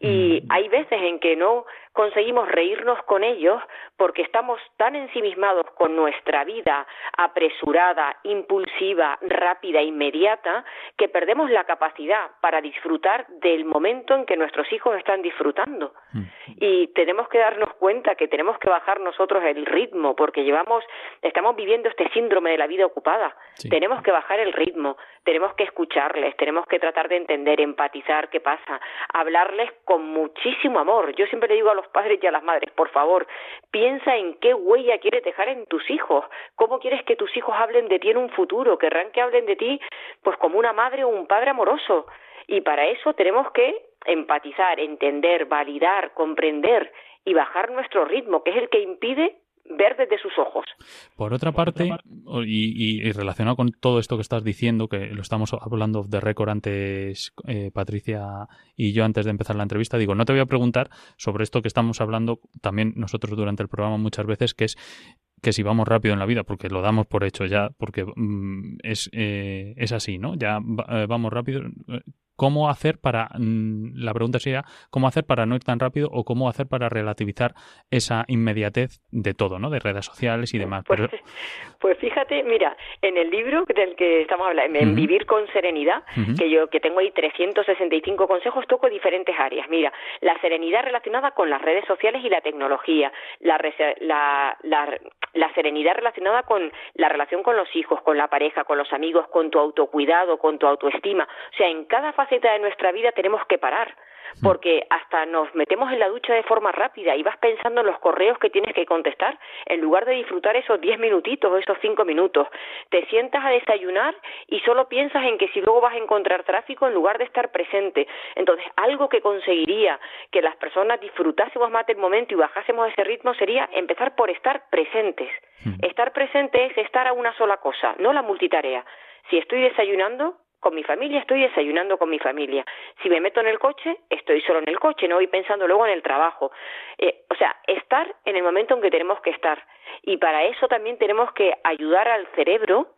Y hay veces en que no conseguimos reírnos con ellos porque estamos tan ensimismados con nuestra vida apresurada, impulsiva, rápida, inmediata, que perdemos la capacidad para disfrutar del momento en que nuestros hijos están disfrutando. Y tenemos que darnos cuenta que tenemos que bajar nosotros el ritmo porque llevamos, estamos viviendo este síndrome de la vida ocupada. Tenemos que bajar el ritmo, tenemos que escucharles, tenemos que tratar de entender, empatizar qué pasa, hablarles con muchísimo amor. Yo siempre le digo a los padres y a las madres, por favor, piensa en qué huella quieres dejar en tus hijos, cómo quieres que tus hijos hablen de ti en un futuro, querrán que hablen de ti pues como una madre o un padre amoroso. Y para eso tenemos que empatizar, entender, validar, comprender y bajar nuestro ritmo, que es el que impide ver desde sus ojos. Por otra parte, y, relacionado con todo esto que estás diciendo, que lo estamos hablando de récord antes, eh, Patricia y yo antes de empezar la entrevista, digo, no te voy a preguntar sobre esto que estamos hablando también nosotros durante el programa muchas veces, que es que si vamos rápido en la vida, porque lo damos por hecho ya, porque mm, es, eh, es así, ¿no? Ya eh, vamos rápido cómo hacer para, mm, la pregunta sería, cómo hacer para no ir tan rápido o cómo hacer para relativizar esa inmediatez de todo, ¿no? De redes sociales y demás. Pues, (laughs) pues fíjate, mira, en el libro del que estamos hablando, en Vivir con Serenidad, que yo que tengo ahí 365 consejos, toco diferentes áreas. Mira, la serenidad relacionada con las redes sociales y la tecnología, la, la, la, la serenidad relacionada con la relación con los hijos, con la pareja, con los amigos, con tu autocuidado, con tu autoestima. O sea, en cada fase de nuestra vida tenemos que parar mm. porque hasta nos metemos en la ducha de forma rápida y vas pensando en los correos que tienes que contestar en lugar de disfrutar esos diez minutitos o esos cinco minutos. Te sientas a desayunar y solo piensas en que si luego vas a encontrar tráfico en lugar de estar presente. Entonces, algo que conseguiría que las personas disfrutásemos más del momento y bajásemos ese ritmo sería empezar por estar presentes. Mm. Estar presente es estar a una sola cosa, no la multitarea. Si estoy desayunando, con mi familia, estoy desayunando con mi familia. Si me meto en el coche, estoy solo en el coche, no voy pensando luego en el trabajo. Eh, o sea, estar en el momento en que tenemos que estar. Y para eso también tenemos que ayudar al cerebro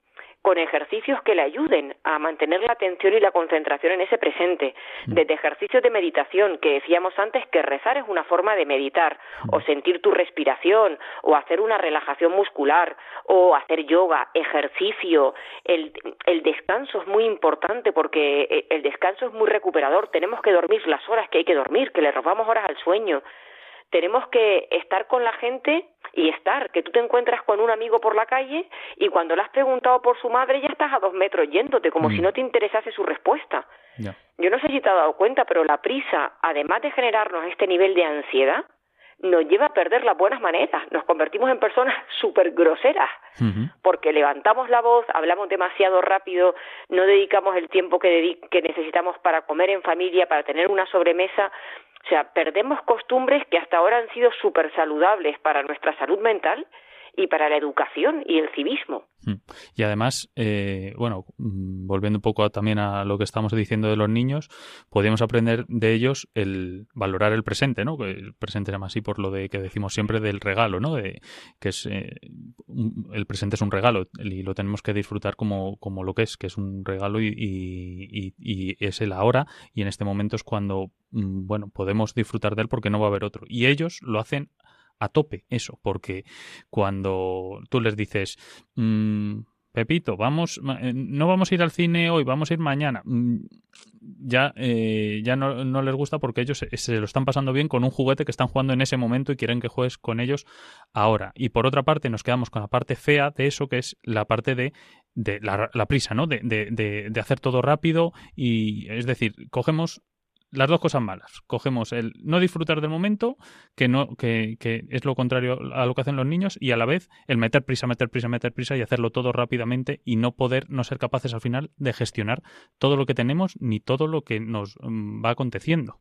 con ejercicios que le ayuden a mantener la atención y la concentración en ese presente, mm. desde ejercicios de meditación, que decíamos antes que rezar es una forma de meditar, o mm. sentir tu respiración, o hacer una relajación muscular, o hacer yoga, ejercicio, el, el descanso es muy importante porque eh, el descanso es muy recuperador, tenemos que dormir las horas que hay que dormir, que le robamos horas al sueño, tenemos que estar con la gente y estar, que tú te encuentras con un amigo por la calle y cuando le has preguntado por su madre ya estás a dos metros yéndote, como si mm. no te interesase su respuesta. Yo no sé si te has dado cuenta, pero la prisa, además de generarnos este nivel de ansiedad, nos lleva a perder las buenas maneras, nos convertimos en personas (laughs) súper groseras, porque levantamos la voz, hablamos demasiado rápido, no dedicamos el tiempo que, que necesitamos para comer en familia, para tener una sobremesa, o sea, perdemos costumbres que hasta ahora han sido súper saludables para nuestra salud mental y para la educación y el civismo. Hmm. Y además, eh, bueno, mm, volviendo un poco también a lo que estamos diciendo de los niños, podemos aprender de ellos el valorar el presente, ¿no? El presente se llama así por lo de que decimos siempre del regalo, ¿no? De, que es eh, el presente es un regalo y lo tenemos que disfrutar como, como lo que es, que es un regalo y, y, y es el ahora y en este momento es cuando, mm, bueno, podemos disfrutar de él porque no va a haber otro. Y ellos lo hacen a tope eso, porque cuando tú les dices, mm, Pepito, vamos, eh, no vamos a ir al cine hoy, vamos a ir mañana. Mm, ya, eh, ya no, no, les gusta porque ellos se, lo están pasando bien con un juguete que están jugando en ese momento y quieren que juegues con ellos ahora. Y por otra parte, nos quedamos con la parte fea de eso, que es la parte de, de la, la, prisa, ¿no? De, de, de, de hacer todo rápido y, es decir, cogemos las dos cosas malas. Cogemos el no disfrutar del momento, que no, que, que, es lo contrario a lo que hacen los niños, y a la vez el meter prisa, meter prisa, meter prisa y hacerlo todo rápidamente y no poder, no ser capaces al final de gestionar todo lo que tenemos ni todo lo que nos mm, va aconteciendo.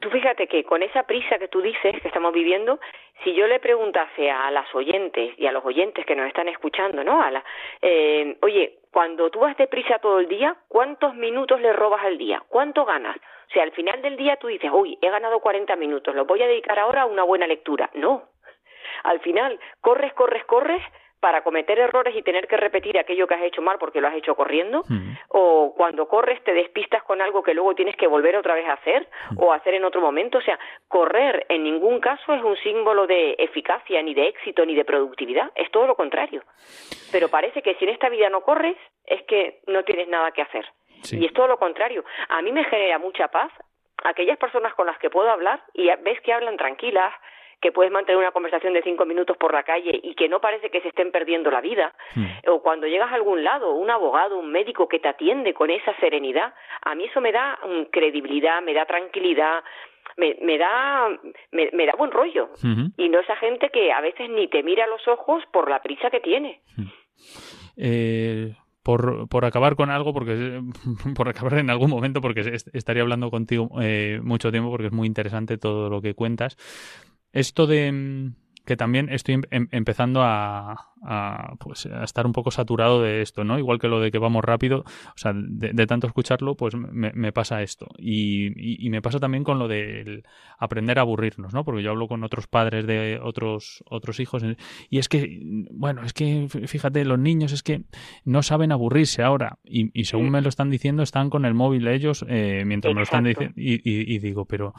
Tú fíjate que con esa prisa que tú dices que estamos viviendo, si yo le preguntase a las oyentes y a los oyentes que nos están escuchando, ¿no? A la, eh, oye, cuando tú vas de prisa todo el día, ¿cuántos minutos le robas al día? ¿Cuánto ganas? O sea, al final del día tú dices, uy, he ganado 40 minutos, lo voy a dedicar ahora a una buena lectura. No. Al final, corres, corres, corres para cometer errores y tener que repetir aquello que has hecho mal porque lo has hecho corriendo, o cuando corres te despistas con algo que luego tienes que volver otra vez a hacer o hacer en otro momento. O sea, correr en ningún caso es un símbolo de eficacia, ni de éxito, ni de productividad, es todo lo contrario. Pero parece que si en esta vida no corres, es que no tienes nada que hacer. Y es todo lo contrario. A mí me genera mucha paz aquellas personas con las que puedo hablar y ves que hablan tranquilas, que puedes mantener una conversación de cinco minutos por la calle y que no parece que se estén perdiendo la vida, hmm. o cuando llegas a algún lado, un abogado, un médico que te atiende con esa serenidad, a mí eso me da mm, credibilidad, me da tranquilidad, me, me da me, me, da buen rollo y no esa gente que a veces ni te mira a los ojos por la prisa que tiene. Hmm. Eh, por, por acabar con algo, porque (laughs) por acabar en algún momento, porque est- estaría hablando contigo eh, mucho tiempo, porque es muy interesante todo lo que cuentas. Esto de mm, que también estoy em- em- empezando a, a, pues, a estar un poco saturado de esto, ¿no? Igual que lo de que vamos rápido, o sea, de, de tanto escucharlo, pues me, me pasa esto. Y, y- y me pasa también con lo del aprender a aburrirnos, ¿no? Porque yo hablo con otros padres de otros, otros hijos y es que, bueno, es que fíjate, los niños es que no saben aburrirse ahora y, y según me lo están diciendo, están con el móvil ellos eh, mientras me lo están Exacto. diciendo y, y- y digo, pero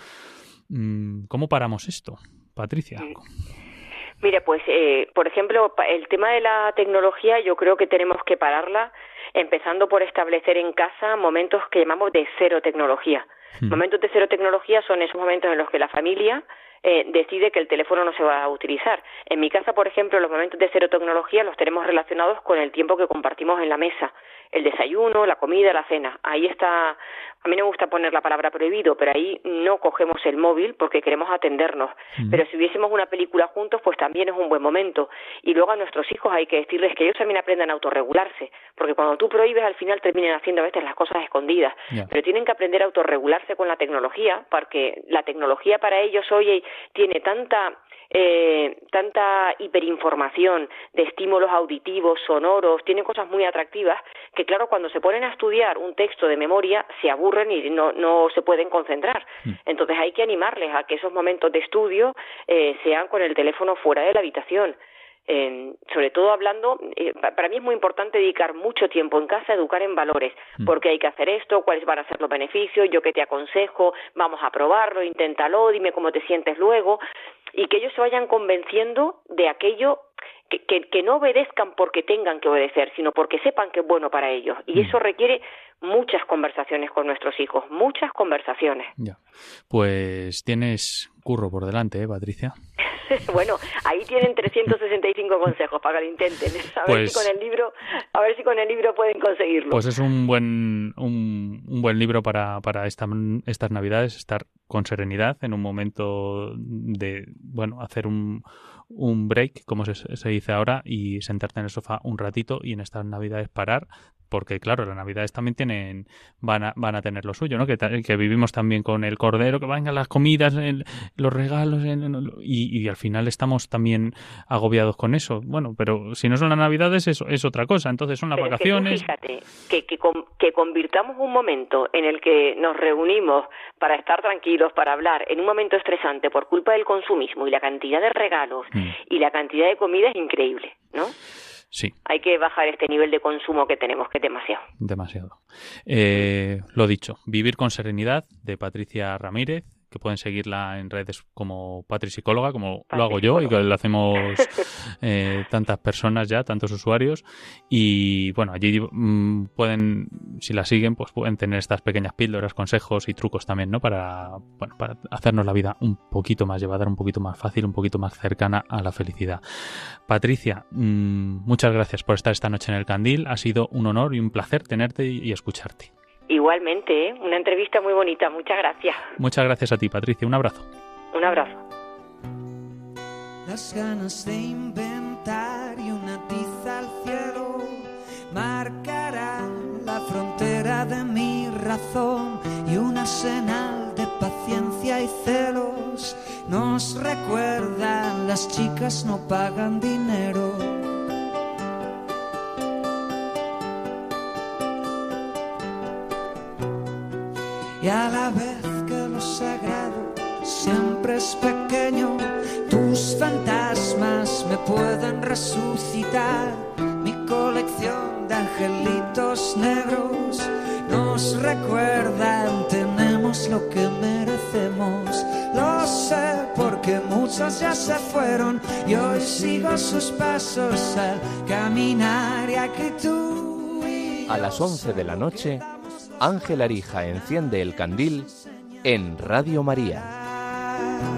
mm, ¿cómo paramos esto, Patricia? Mira, pues, eh, por ejemplo, el tema de la tecnología, yo creo que tenemos que pararla, empezando por establecer en casa momentos que llamamos de cero tecnología. Momentos de cero tecnología son esos momentos en los que la familia eh, decide que el teléfono no se va a utilizar. En mi casa, por ejemplo, los momentos de cero tecnología los tenemos relacionados con el tiempo que compartimos en la mesa, el desayuno, la comida, la cena. Ahí está, a mí no me gusta poner la palabra prohibido, pero ahí no cogemos el móvil porque queremos atendernos. Pero si viésemos una película juntos, pues también es un buen momento. Y luego a nuestros hijos hay que decirles que ellos también aprendan a autorregularse, porque cuando tú prohíbes al final terminan haciendo a veces las cosas escondidas. Pero tienen que aprender a autorregularse con la tecnología, porque la tecnología para ellos hoy tiene tanta eh, tanta hiperinformación de estímulos auditivos, sonoros, tiene cosas muy atractivas que claro cuando se ponen a estudiar un texto de memoria se aburren y no, no se pueden concentrar. Entonces hay que animarles a que esos momentos de estudio eh, sean con el teléfono fuera de la habitación. Eh, sobre todo hablando, eh, pa- para mí es muy importante dedicar mucho tiempo en casa a educar en valores, porque hay que hacer esto, cuáles van a ser los beneficios, yo que te aconsejo, vamos a probarlo, inténtalo, dime cómo te sientes luego, y que ellos se vayan convenciendo de aquello que, que, que no obedezcan porque tengan que obedecer, sino porque sepan que es bueno para ellos. Y eso requiere muchas conversaciones con nuestros hijos, muchas conversaciones. Ya. Pues tienes curro por delante, ¿eh, Patricia? (laughs) bueno, ahí tienen 365 consejos para que lo intenten. (laughs) A ver Pues- si con el libro, a ver si con el libro pueden conseguirlo. Pues es un buen, un, un buen libro para, para esta- estas navidades, estar con serenidad en un momento de, bueno, hacer un, un break, como se, se dice ahora, y sentarte en el sofá un ratito y en estas navidades parar, porque claro, las navidades también tienen, van a, van a tener lo suyo, ¿no? Que, que vivimos también con el cordero, que vengan las comidas, el- los regalos, el- y, y al final estamos también agobiados con eso. Bueno, pero si no son las navidades, eso es otra cosa. Entonces son las Pero es que tú vacaciones. fíjate, que, que, con- que convirtamos un momento en el que nos reunimos para estar tranquilos, para hablar, en un momento estresante por culpa del consumismo y la cantidad de regalos Mm. y la cantidad de comida es increíble, ¿no? Sí, Hay que bajar este nivel de consumo que tenemos, que es demasiado. demasiado. Eh, lo dicho, Vivir con Serenidad de Patricia Ramírez, que pueden seguirla en redes como Patri Psicóloga, como lo hago yo y que lo hacemos (laughs) eh, tantas personas ya, tantos usuarios. Y bueno, allí mm, pueden, si la siguen, pues pueden tener estas pequeñas píldoras, consejos y trucos también, ¿no? Para, bueno, para hacernos la vida un poquito más llevadera, un poquito más fácil, un poquito más cercana a la felicidad. Patricia, mm, muchas gracias por estar esta noche en el Candil. Ha sido un honor y un placer tenerte y, y escucharte. Igualmente, ¿eh? una entrevista muy bonita. Muchas gracias. Muchas gracias a ti, Patricia. Un abrazo. Un abrazo. las ganas de inventar y una tiza al cielo marcará la frontera de mi razón y una señal de paciencia y celos nos recuerdan las chicas no pagan dinero. Y a la vez que lo sagrado siempre es pequeño, tus fantasmas me pueden resucitar. Mi colección de angelitos negros nos recuerdan, tenemos lo que merecemos. Lo sé porque muchos ya se fueron y hoy sigo sus pasos al caminar y aquí tú y A las 11 de la noche, Ángel Arija enciende el candil en Radio María.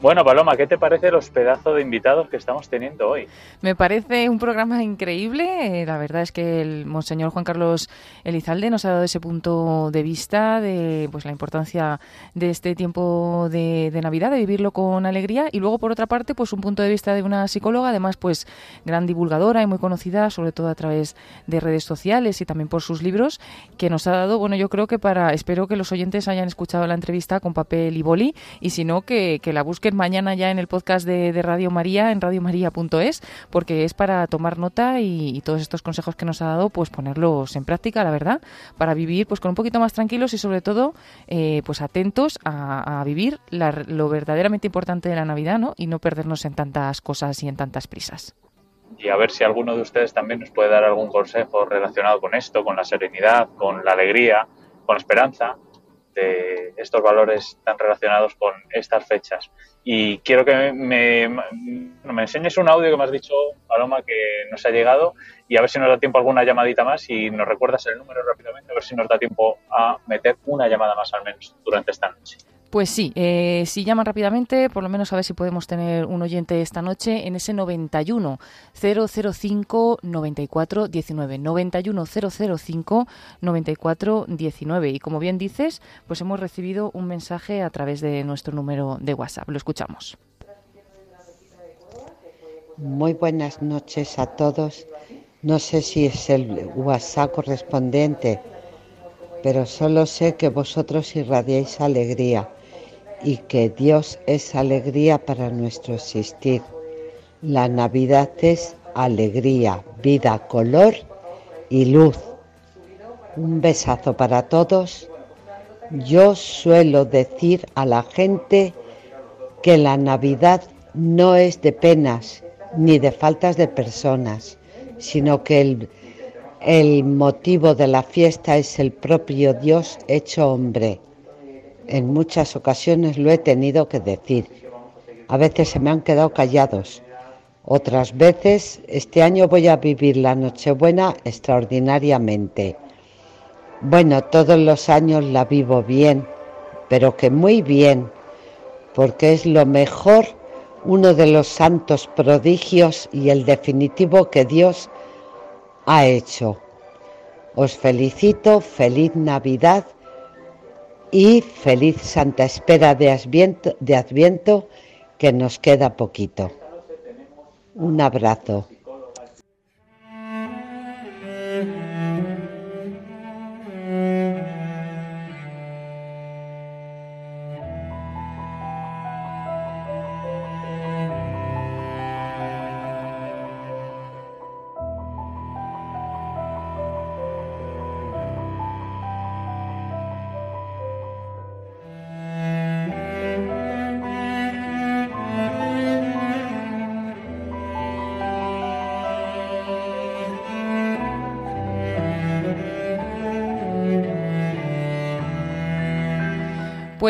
Bueno, Paloma, ¿qué te parece los pedazos de invitados que estamos teniendo hoy? Me parece un programa increíble. La verdad es que el Monseñor Juan Carlos Elizalde nos ha dado ese punto de vista de pues la importancia de este tiempo de, Navidad, de vivirlo con alegría. Y luego, por otra parte, pues un punto de vista de una psicóloga, además, pues gran divulgadora y muy conocida, sobre todo a través de redes sociales y también por sus libros, que nos ha dado, bueno, yo creo que para, espero que los oyentes hayan escuchado la entrevista con papel y boli, y si no, que, que la busquen mañana ya en el podcast de, Radio María, en radiomaria.es, porque es para tomar nota y, todos estos consejos que nos ha dado, pues ponerlos en práctica, la verdad, para vivir pues con un poquito más tranquilos y sobre todo eh, pues atentos a, vivir lo verdaderamente importante de la Navidad, ¿no? Y no perdernos en tantas cosas y en tantas prisas y a ver si alguno de ustedes también nos puede dar algún consejo relacionado con esto, con la serenidad, con la alegría, con la esperanza, estos valores tan relacionados con estas fechas. Y quiero que me, me, enseñes un audio que me has dicho, Paloma, que nos ha llegado y a ver si nos da tiempo alguna llamadita más y nos recuerdas el número rápidamente, a ver si nos da tiempo a meter una llamada más al menos durante esta noche. Pues sí, eh, si llaman rápidamente, por lo menos a ver si podemos tener un oyente esta noche en ese 91 005 94 19. 91 005 94 19. Y como bien dices, pues hemos recibido un mensaje a través de nuestro número de WhatsApp. Lo escuchamos. Muy buenas noches a todos. No sé si es el WhatsApp correspondiente, pero solo sé que vosotros irradiáis alegría y que Dios es alegría para nuestro existir. La Navidad es alegría, vida, color y luz. Un besazo para todos. Yo suelo decir a la gente que la Navidad no es de penas ni de faltas de personas, sino que el, el motivo de la fiesta es el propio Dios hecho hombre en muchas ocasiones lo he tenido que decir. A veces se me han quedado callados. Otras veces, este año voy a vivir la Nochebuena extraordinariamente. Bueno, todos los años la vivo bien, pero que muy bien, porque es lo mejor, uno de los santos prodigios y el definitivo que Dios ha hecho. Os felicito, feliz Navidad y feliz Santa Espera de Adviento, que nos queda poquito. Un abrazo.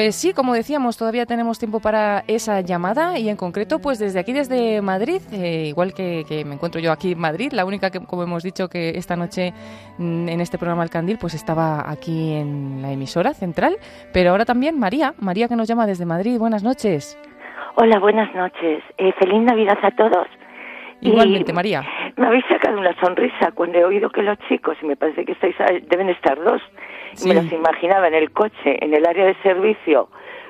Pues sí, como decíamos, todavía tenemos tiempo para esa llamada y en concreto, pues desde aquí, desde Madrid, eh, igual que, me encuentro yo aquí en Madrid, la única que, como hemos dicho, que esta noche mm, en este programa El Candil, pues estaba aquí en la emisora central, pero ahora también María, María que nos llama desde Madrid. Buenas noches. Hola, buenas noches. Eh, feliz Navidad a todos. Igualmente, María. Me habéis sacado una sonrisa cuando he oído que los chicos, y me parece que estáis, deben estar dos, me los imaginaba en el coche, en el área de servicio,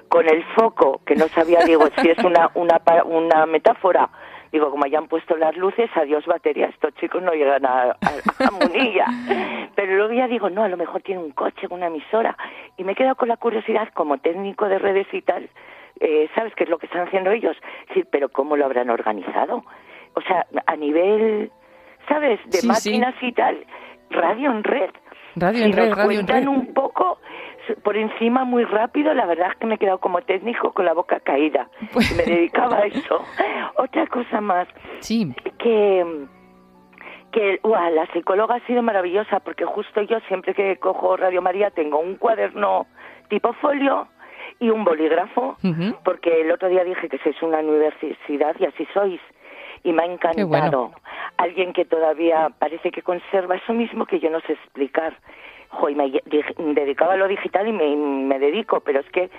con el foco, que no sabía, digo, si es una, una, una metáfora. Digo, como hayan puesto las luces, adiós batería, estos chicos no llegan a, a, Munilla. (laughs) Pero luego ya digo, no, a lo mejor tiene un coche, una emisora. Y me he quedado con la curiosidad, como técnico de redes y tal, eh, ¿sabes qué es lo que están haciendo ellos? decir, pero ¿cómo lo habrán organizado? O sea, a nivel, ¿sabes? De máquinas y tal, radio en red. Radio en red, radio en red. un poco por encima muy rápido, la verdad es que me he quedado como técnico con la boca caída. Pues me dedicaba a eso. (laughs) Otra cosa más. Sí. Que que la psicóloga ha sido maravillosa porque justo yo siempre que cojo Radio María tengo un cuaderno tipo folio y un bolígrafo porque el otro día dije que sois una universidad y así sois y me ha encantado. Alguien que todavía parece que conserva eso mismo que yo no sé explicar. me dedicaba a lo digital y me, dedico, pero es que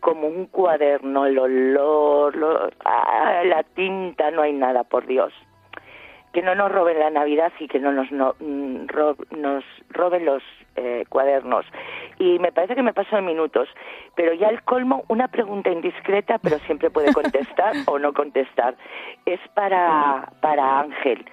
como un cuaderno, el olor, ah, la tinta, no hay nada, por Dios. Que no nos roben la Navidad y que no nos, mm, nos roben los eh, cuadernos. Y me parece que me paso de minutos, pero ya el colmo, una pregunta indiscreta, pero siempre puede contestar (laughs) o no contestar. Es para, para Ángel.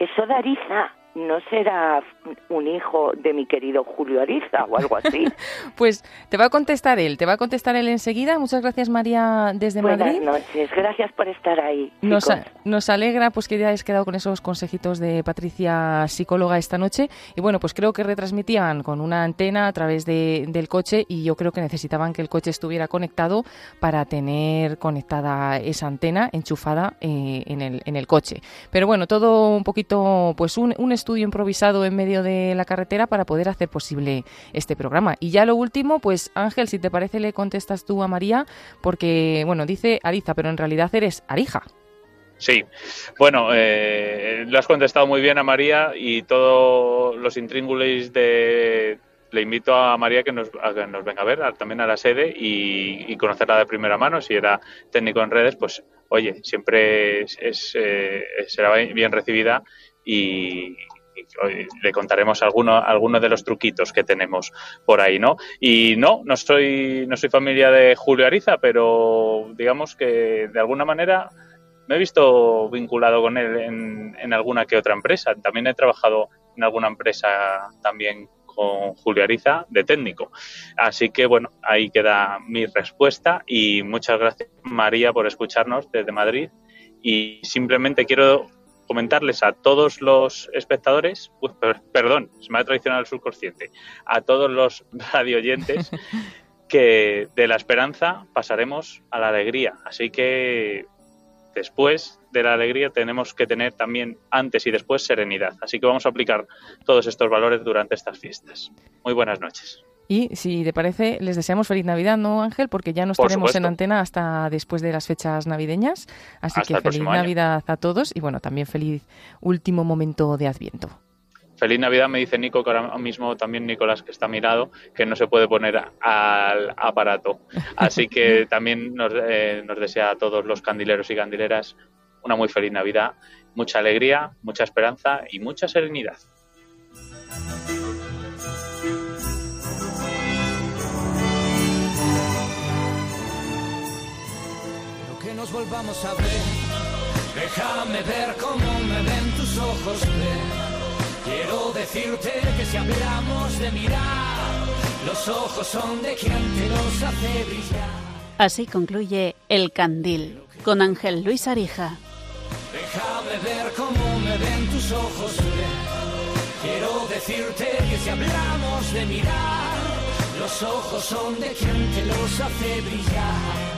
¿Eso de Ariza no será un hijo de mi querido Julio Ariza o algo así. (laughs) pues te va a contestar él, te va a contestar él enseguida. Muchas gracias María desde Madrid. Buenas noches, gracias por estar ahí. Nos, nos, alegra pues que ya hayas quedado con esos consejitos de Patricia, psicóloga, esta noche. Y bueno, pues creo que retransmitían con una antena a través de, del coche y yo creo que necesitaban que el coche estuviera conectado para tener conectada esa antena enchufada eh, en, el, en el coche. Pero bueno, todo un poquito, pues un, un estudio improvisado en medio de la carretera para poder hacer posible este programa. Y ya lo último, pues Ángel, si te parece, le contestas tú a María, porque, bueno, dice Ariza, pero en realidad eres Arija. Sí, bueno, eh, lo has contestado muy bien a María y todos los intríngulis de... Le invito a María que nos, nos venga a ver también a la sede y, conocerla de primera mano. Si era técnico en redes, pues oye, siempre es, eh, será bien recibida y, le contaremos algunos alguno de los truquitos que tenemos por ahí, ¿no? Y no, no soy, no soy familia de Julio Ariza, pero digamos que de alguna manera me he visto vinculado con él en, en alguna que otra empresa. También he trabajado en alguna empresa también con Julio Ariza de técnico. Así que bueno, ahí queda mi respuesta y muchas gracias María por escucharnos desde Madrid y simplemente quiero comentarles a todos los espectadores, perdón, se me ha traicionado el subconsciente, a todos los radioyentes (laughs) que de la esperanza pasaremos a la alegría. Así que después de la alegría tenemos que tener también antes y después serenidad. Así que vamos a aplicar todos estos valores durante estas fiestas. Muy buenas noches. Y si te parece, les deseamos feliz Navidad, ¿no, Ángel? Porque ya no estaremos en antena hasta después de las fechas navideñas. Así que feliz Navidad a todos y bueno, también feliz último momento de Adviento. Feliz Navidad, me dice Nico, que ahora mismo también Nicolás, que está mirado, que no se puede poner al aparato. (laughs) Así que también nos, eh, nos desea a todos los candileros y candileras una muy feliz Navidad, mucha alegría, mucha esperanza y mucha serenidad. Nos volvamos a ver. Déjame ver cómo me ven tus ojos, Quiero decirte que si hablamos de mirar, los ojos son de quien te los hace brillar. Así concluye El Candil con Ángel Luis Arija. Déjame ver cómo me ven tus ojos, Quiero decirte que si hablamos de mirar, los ojos son de quien te los hace brillar.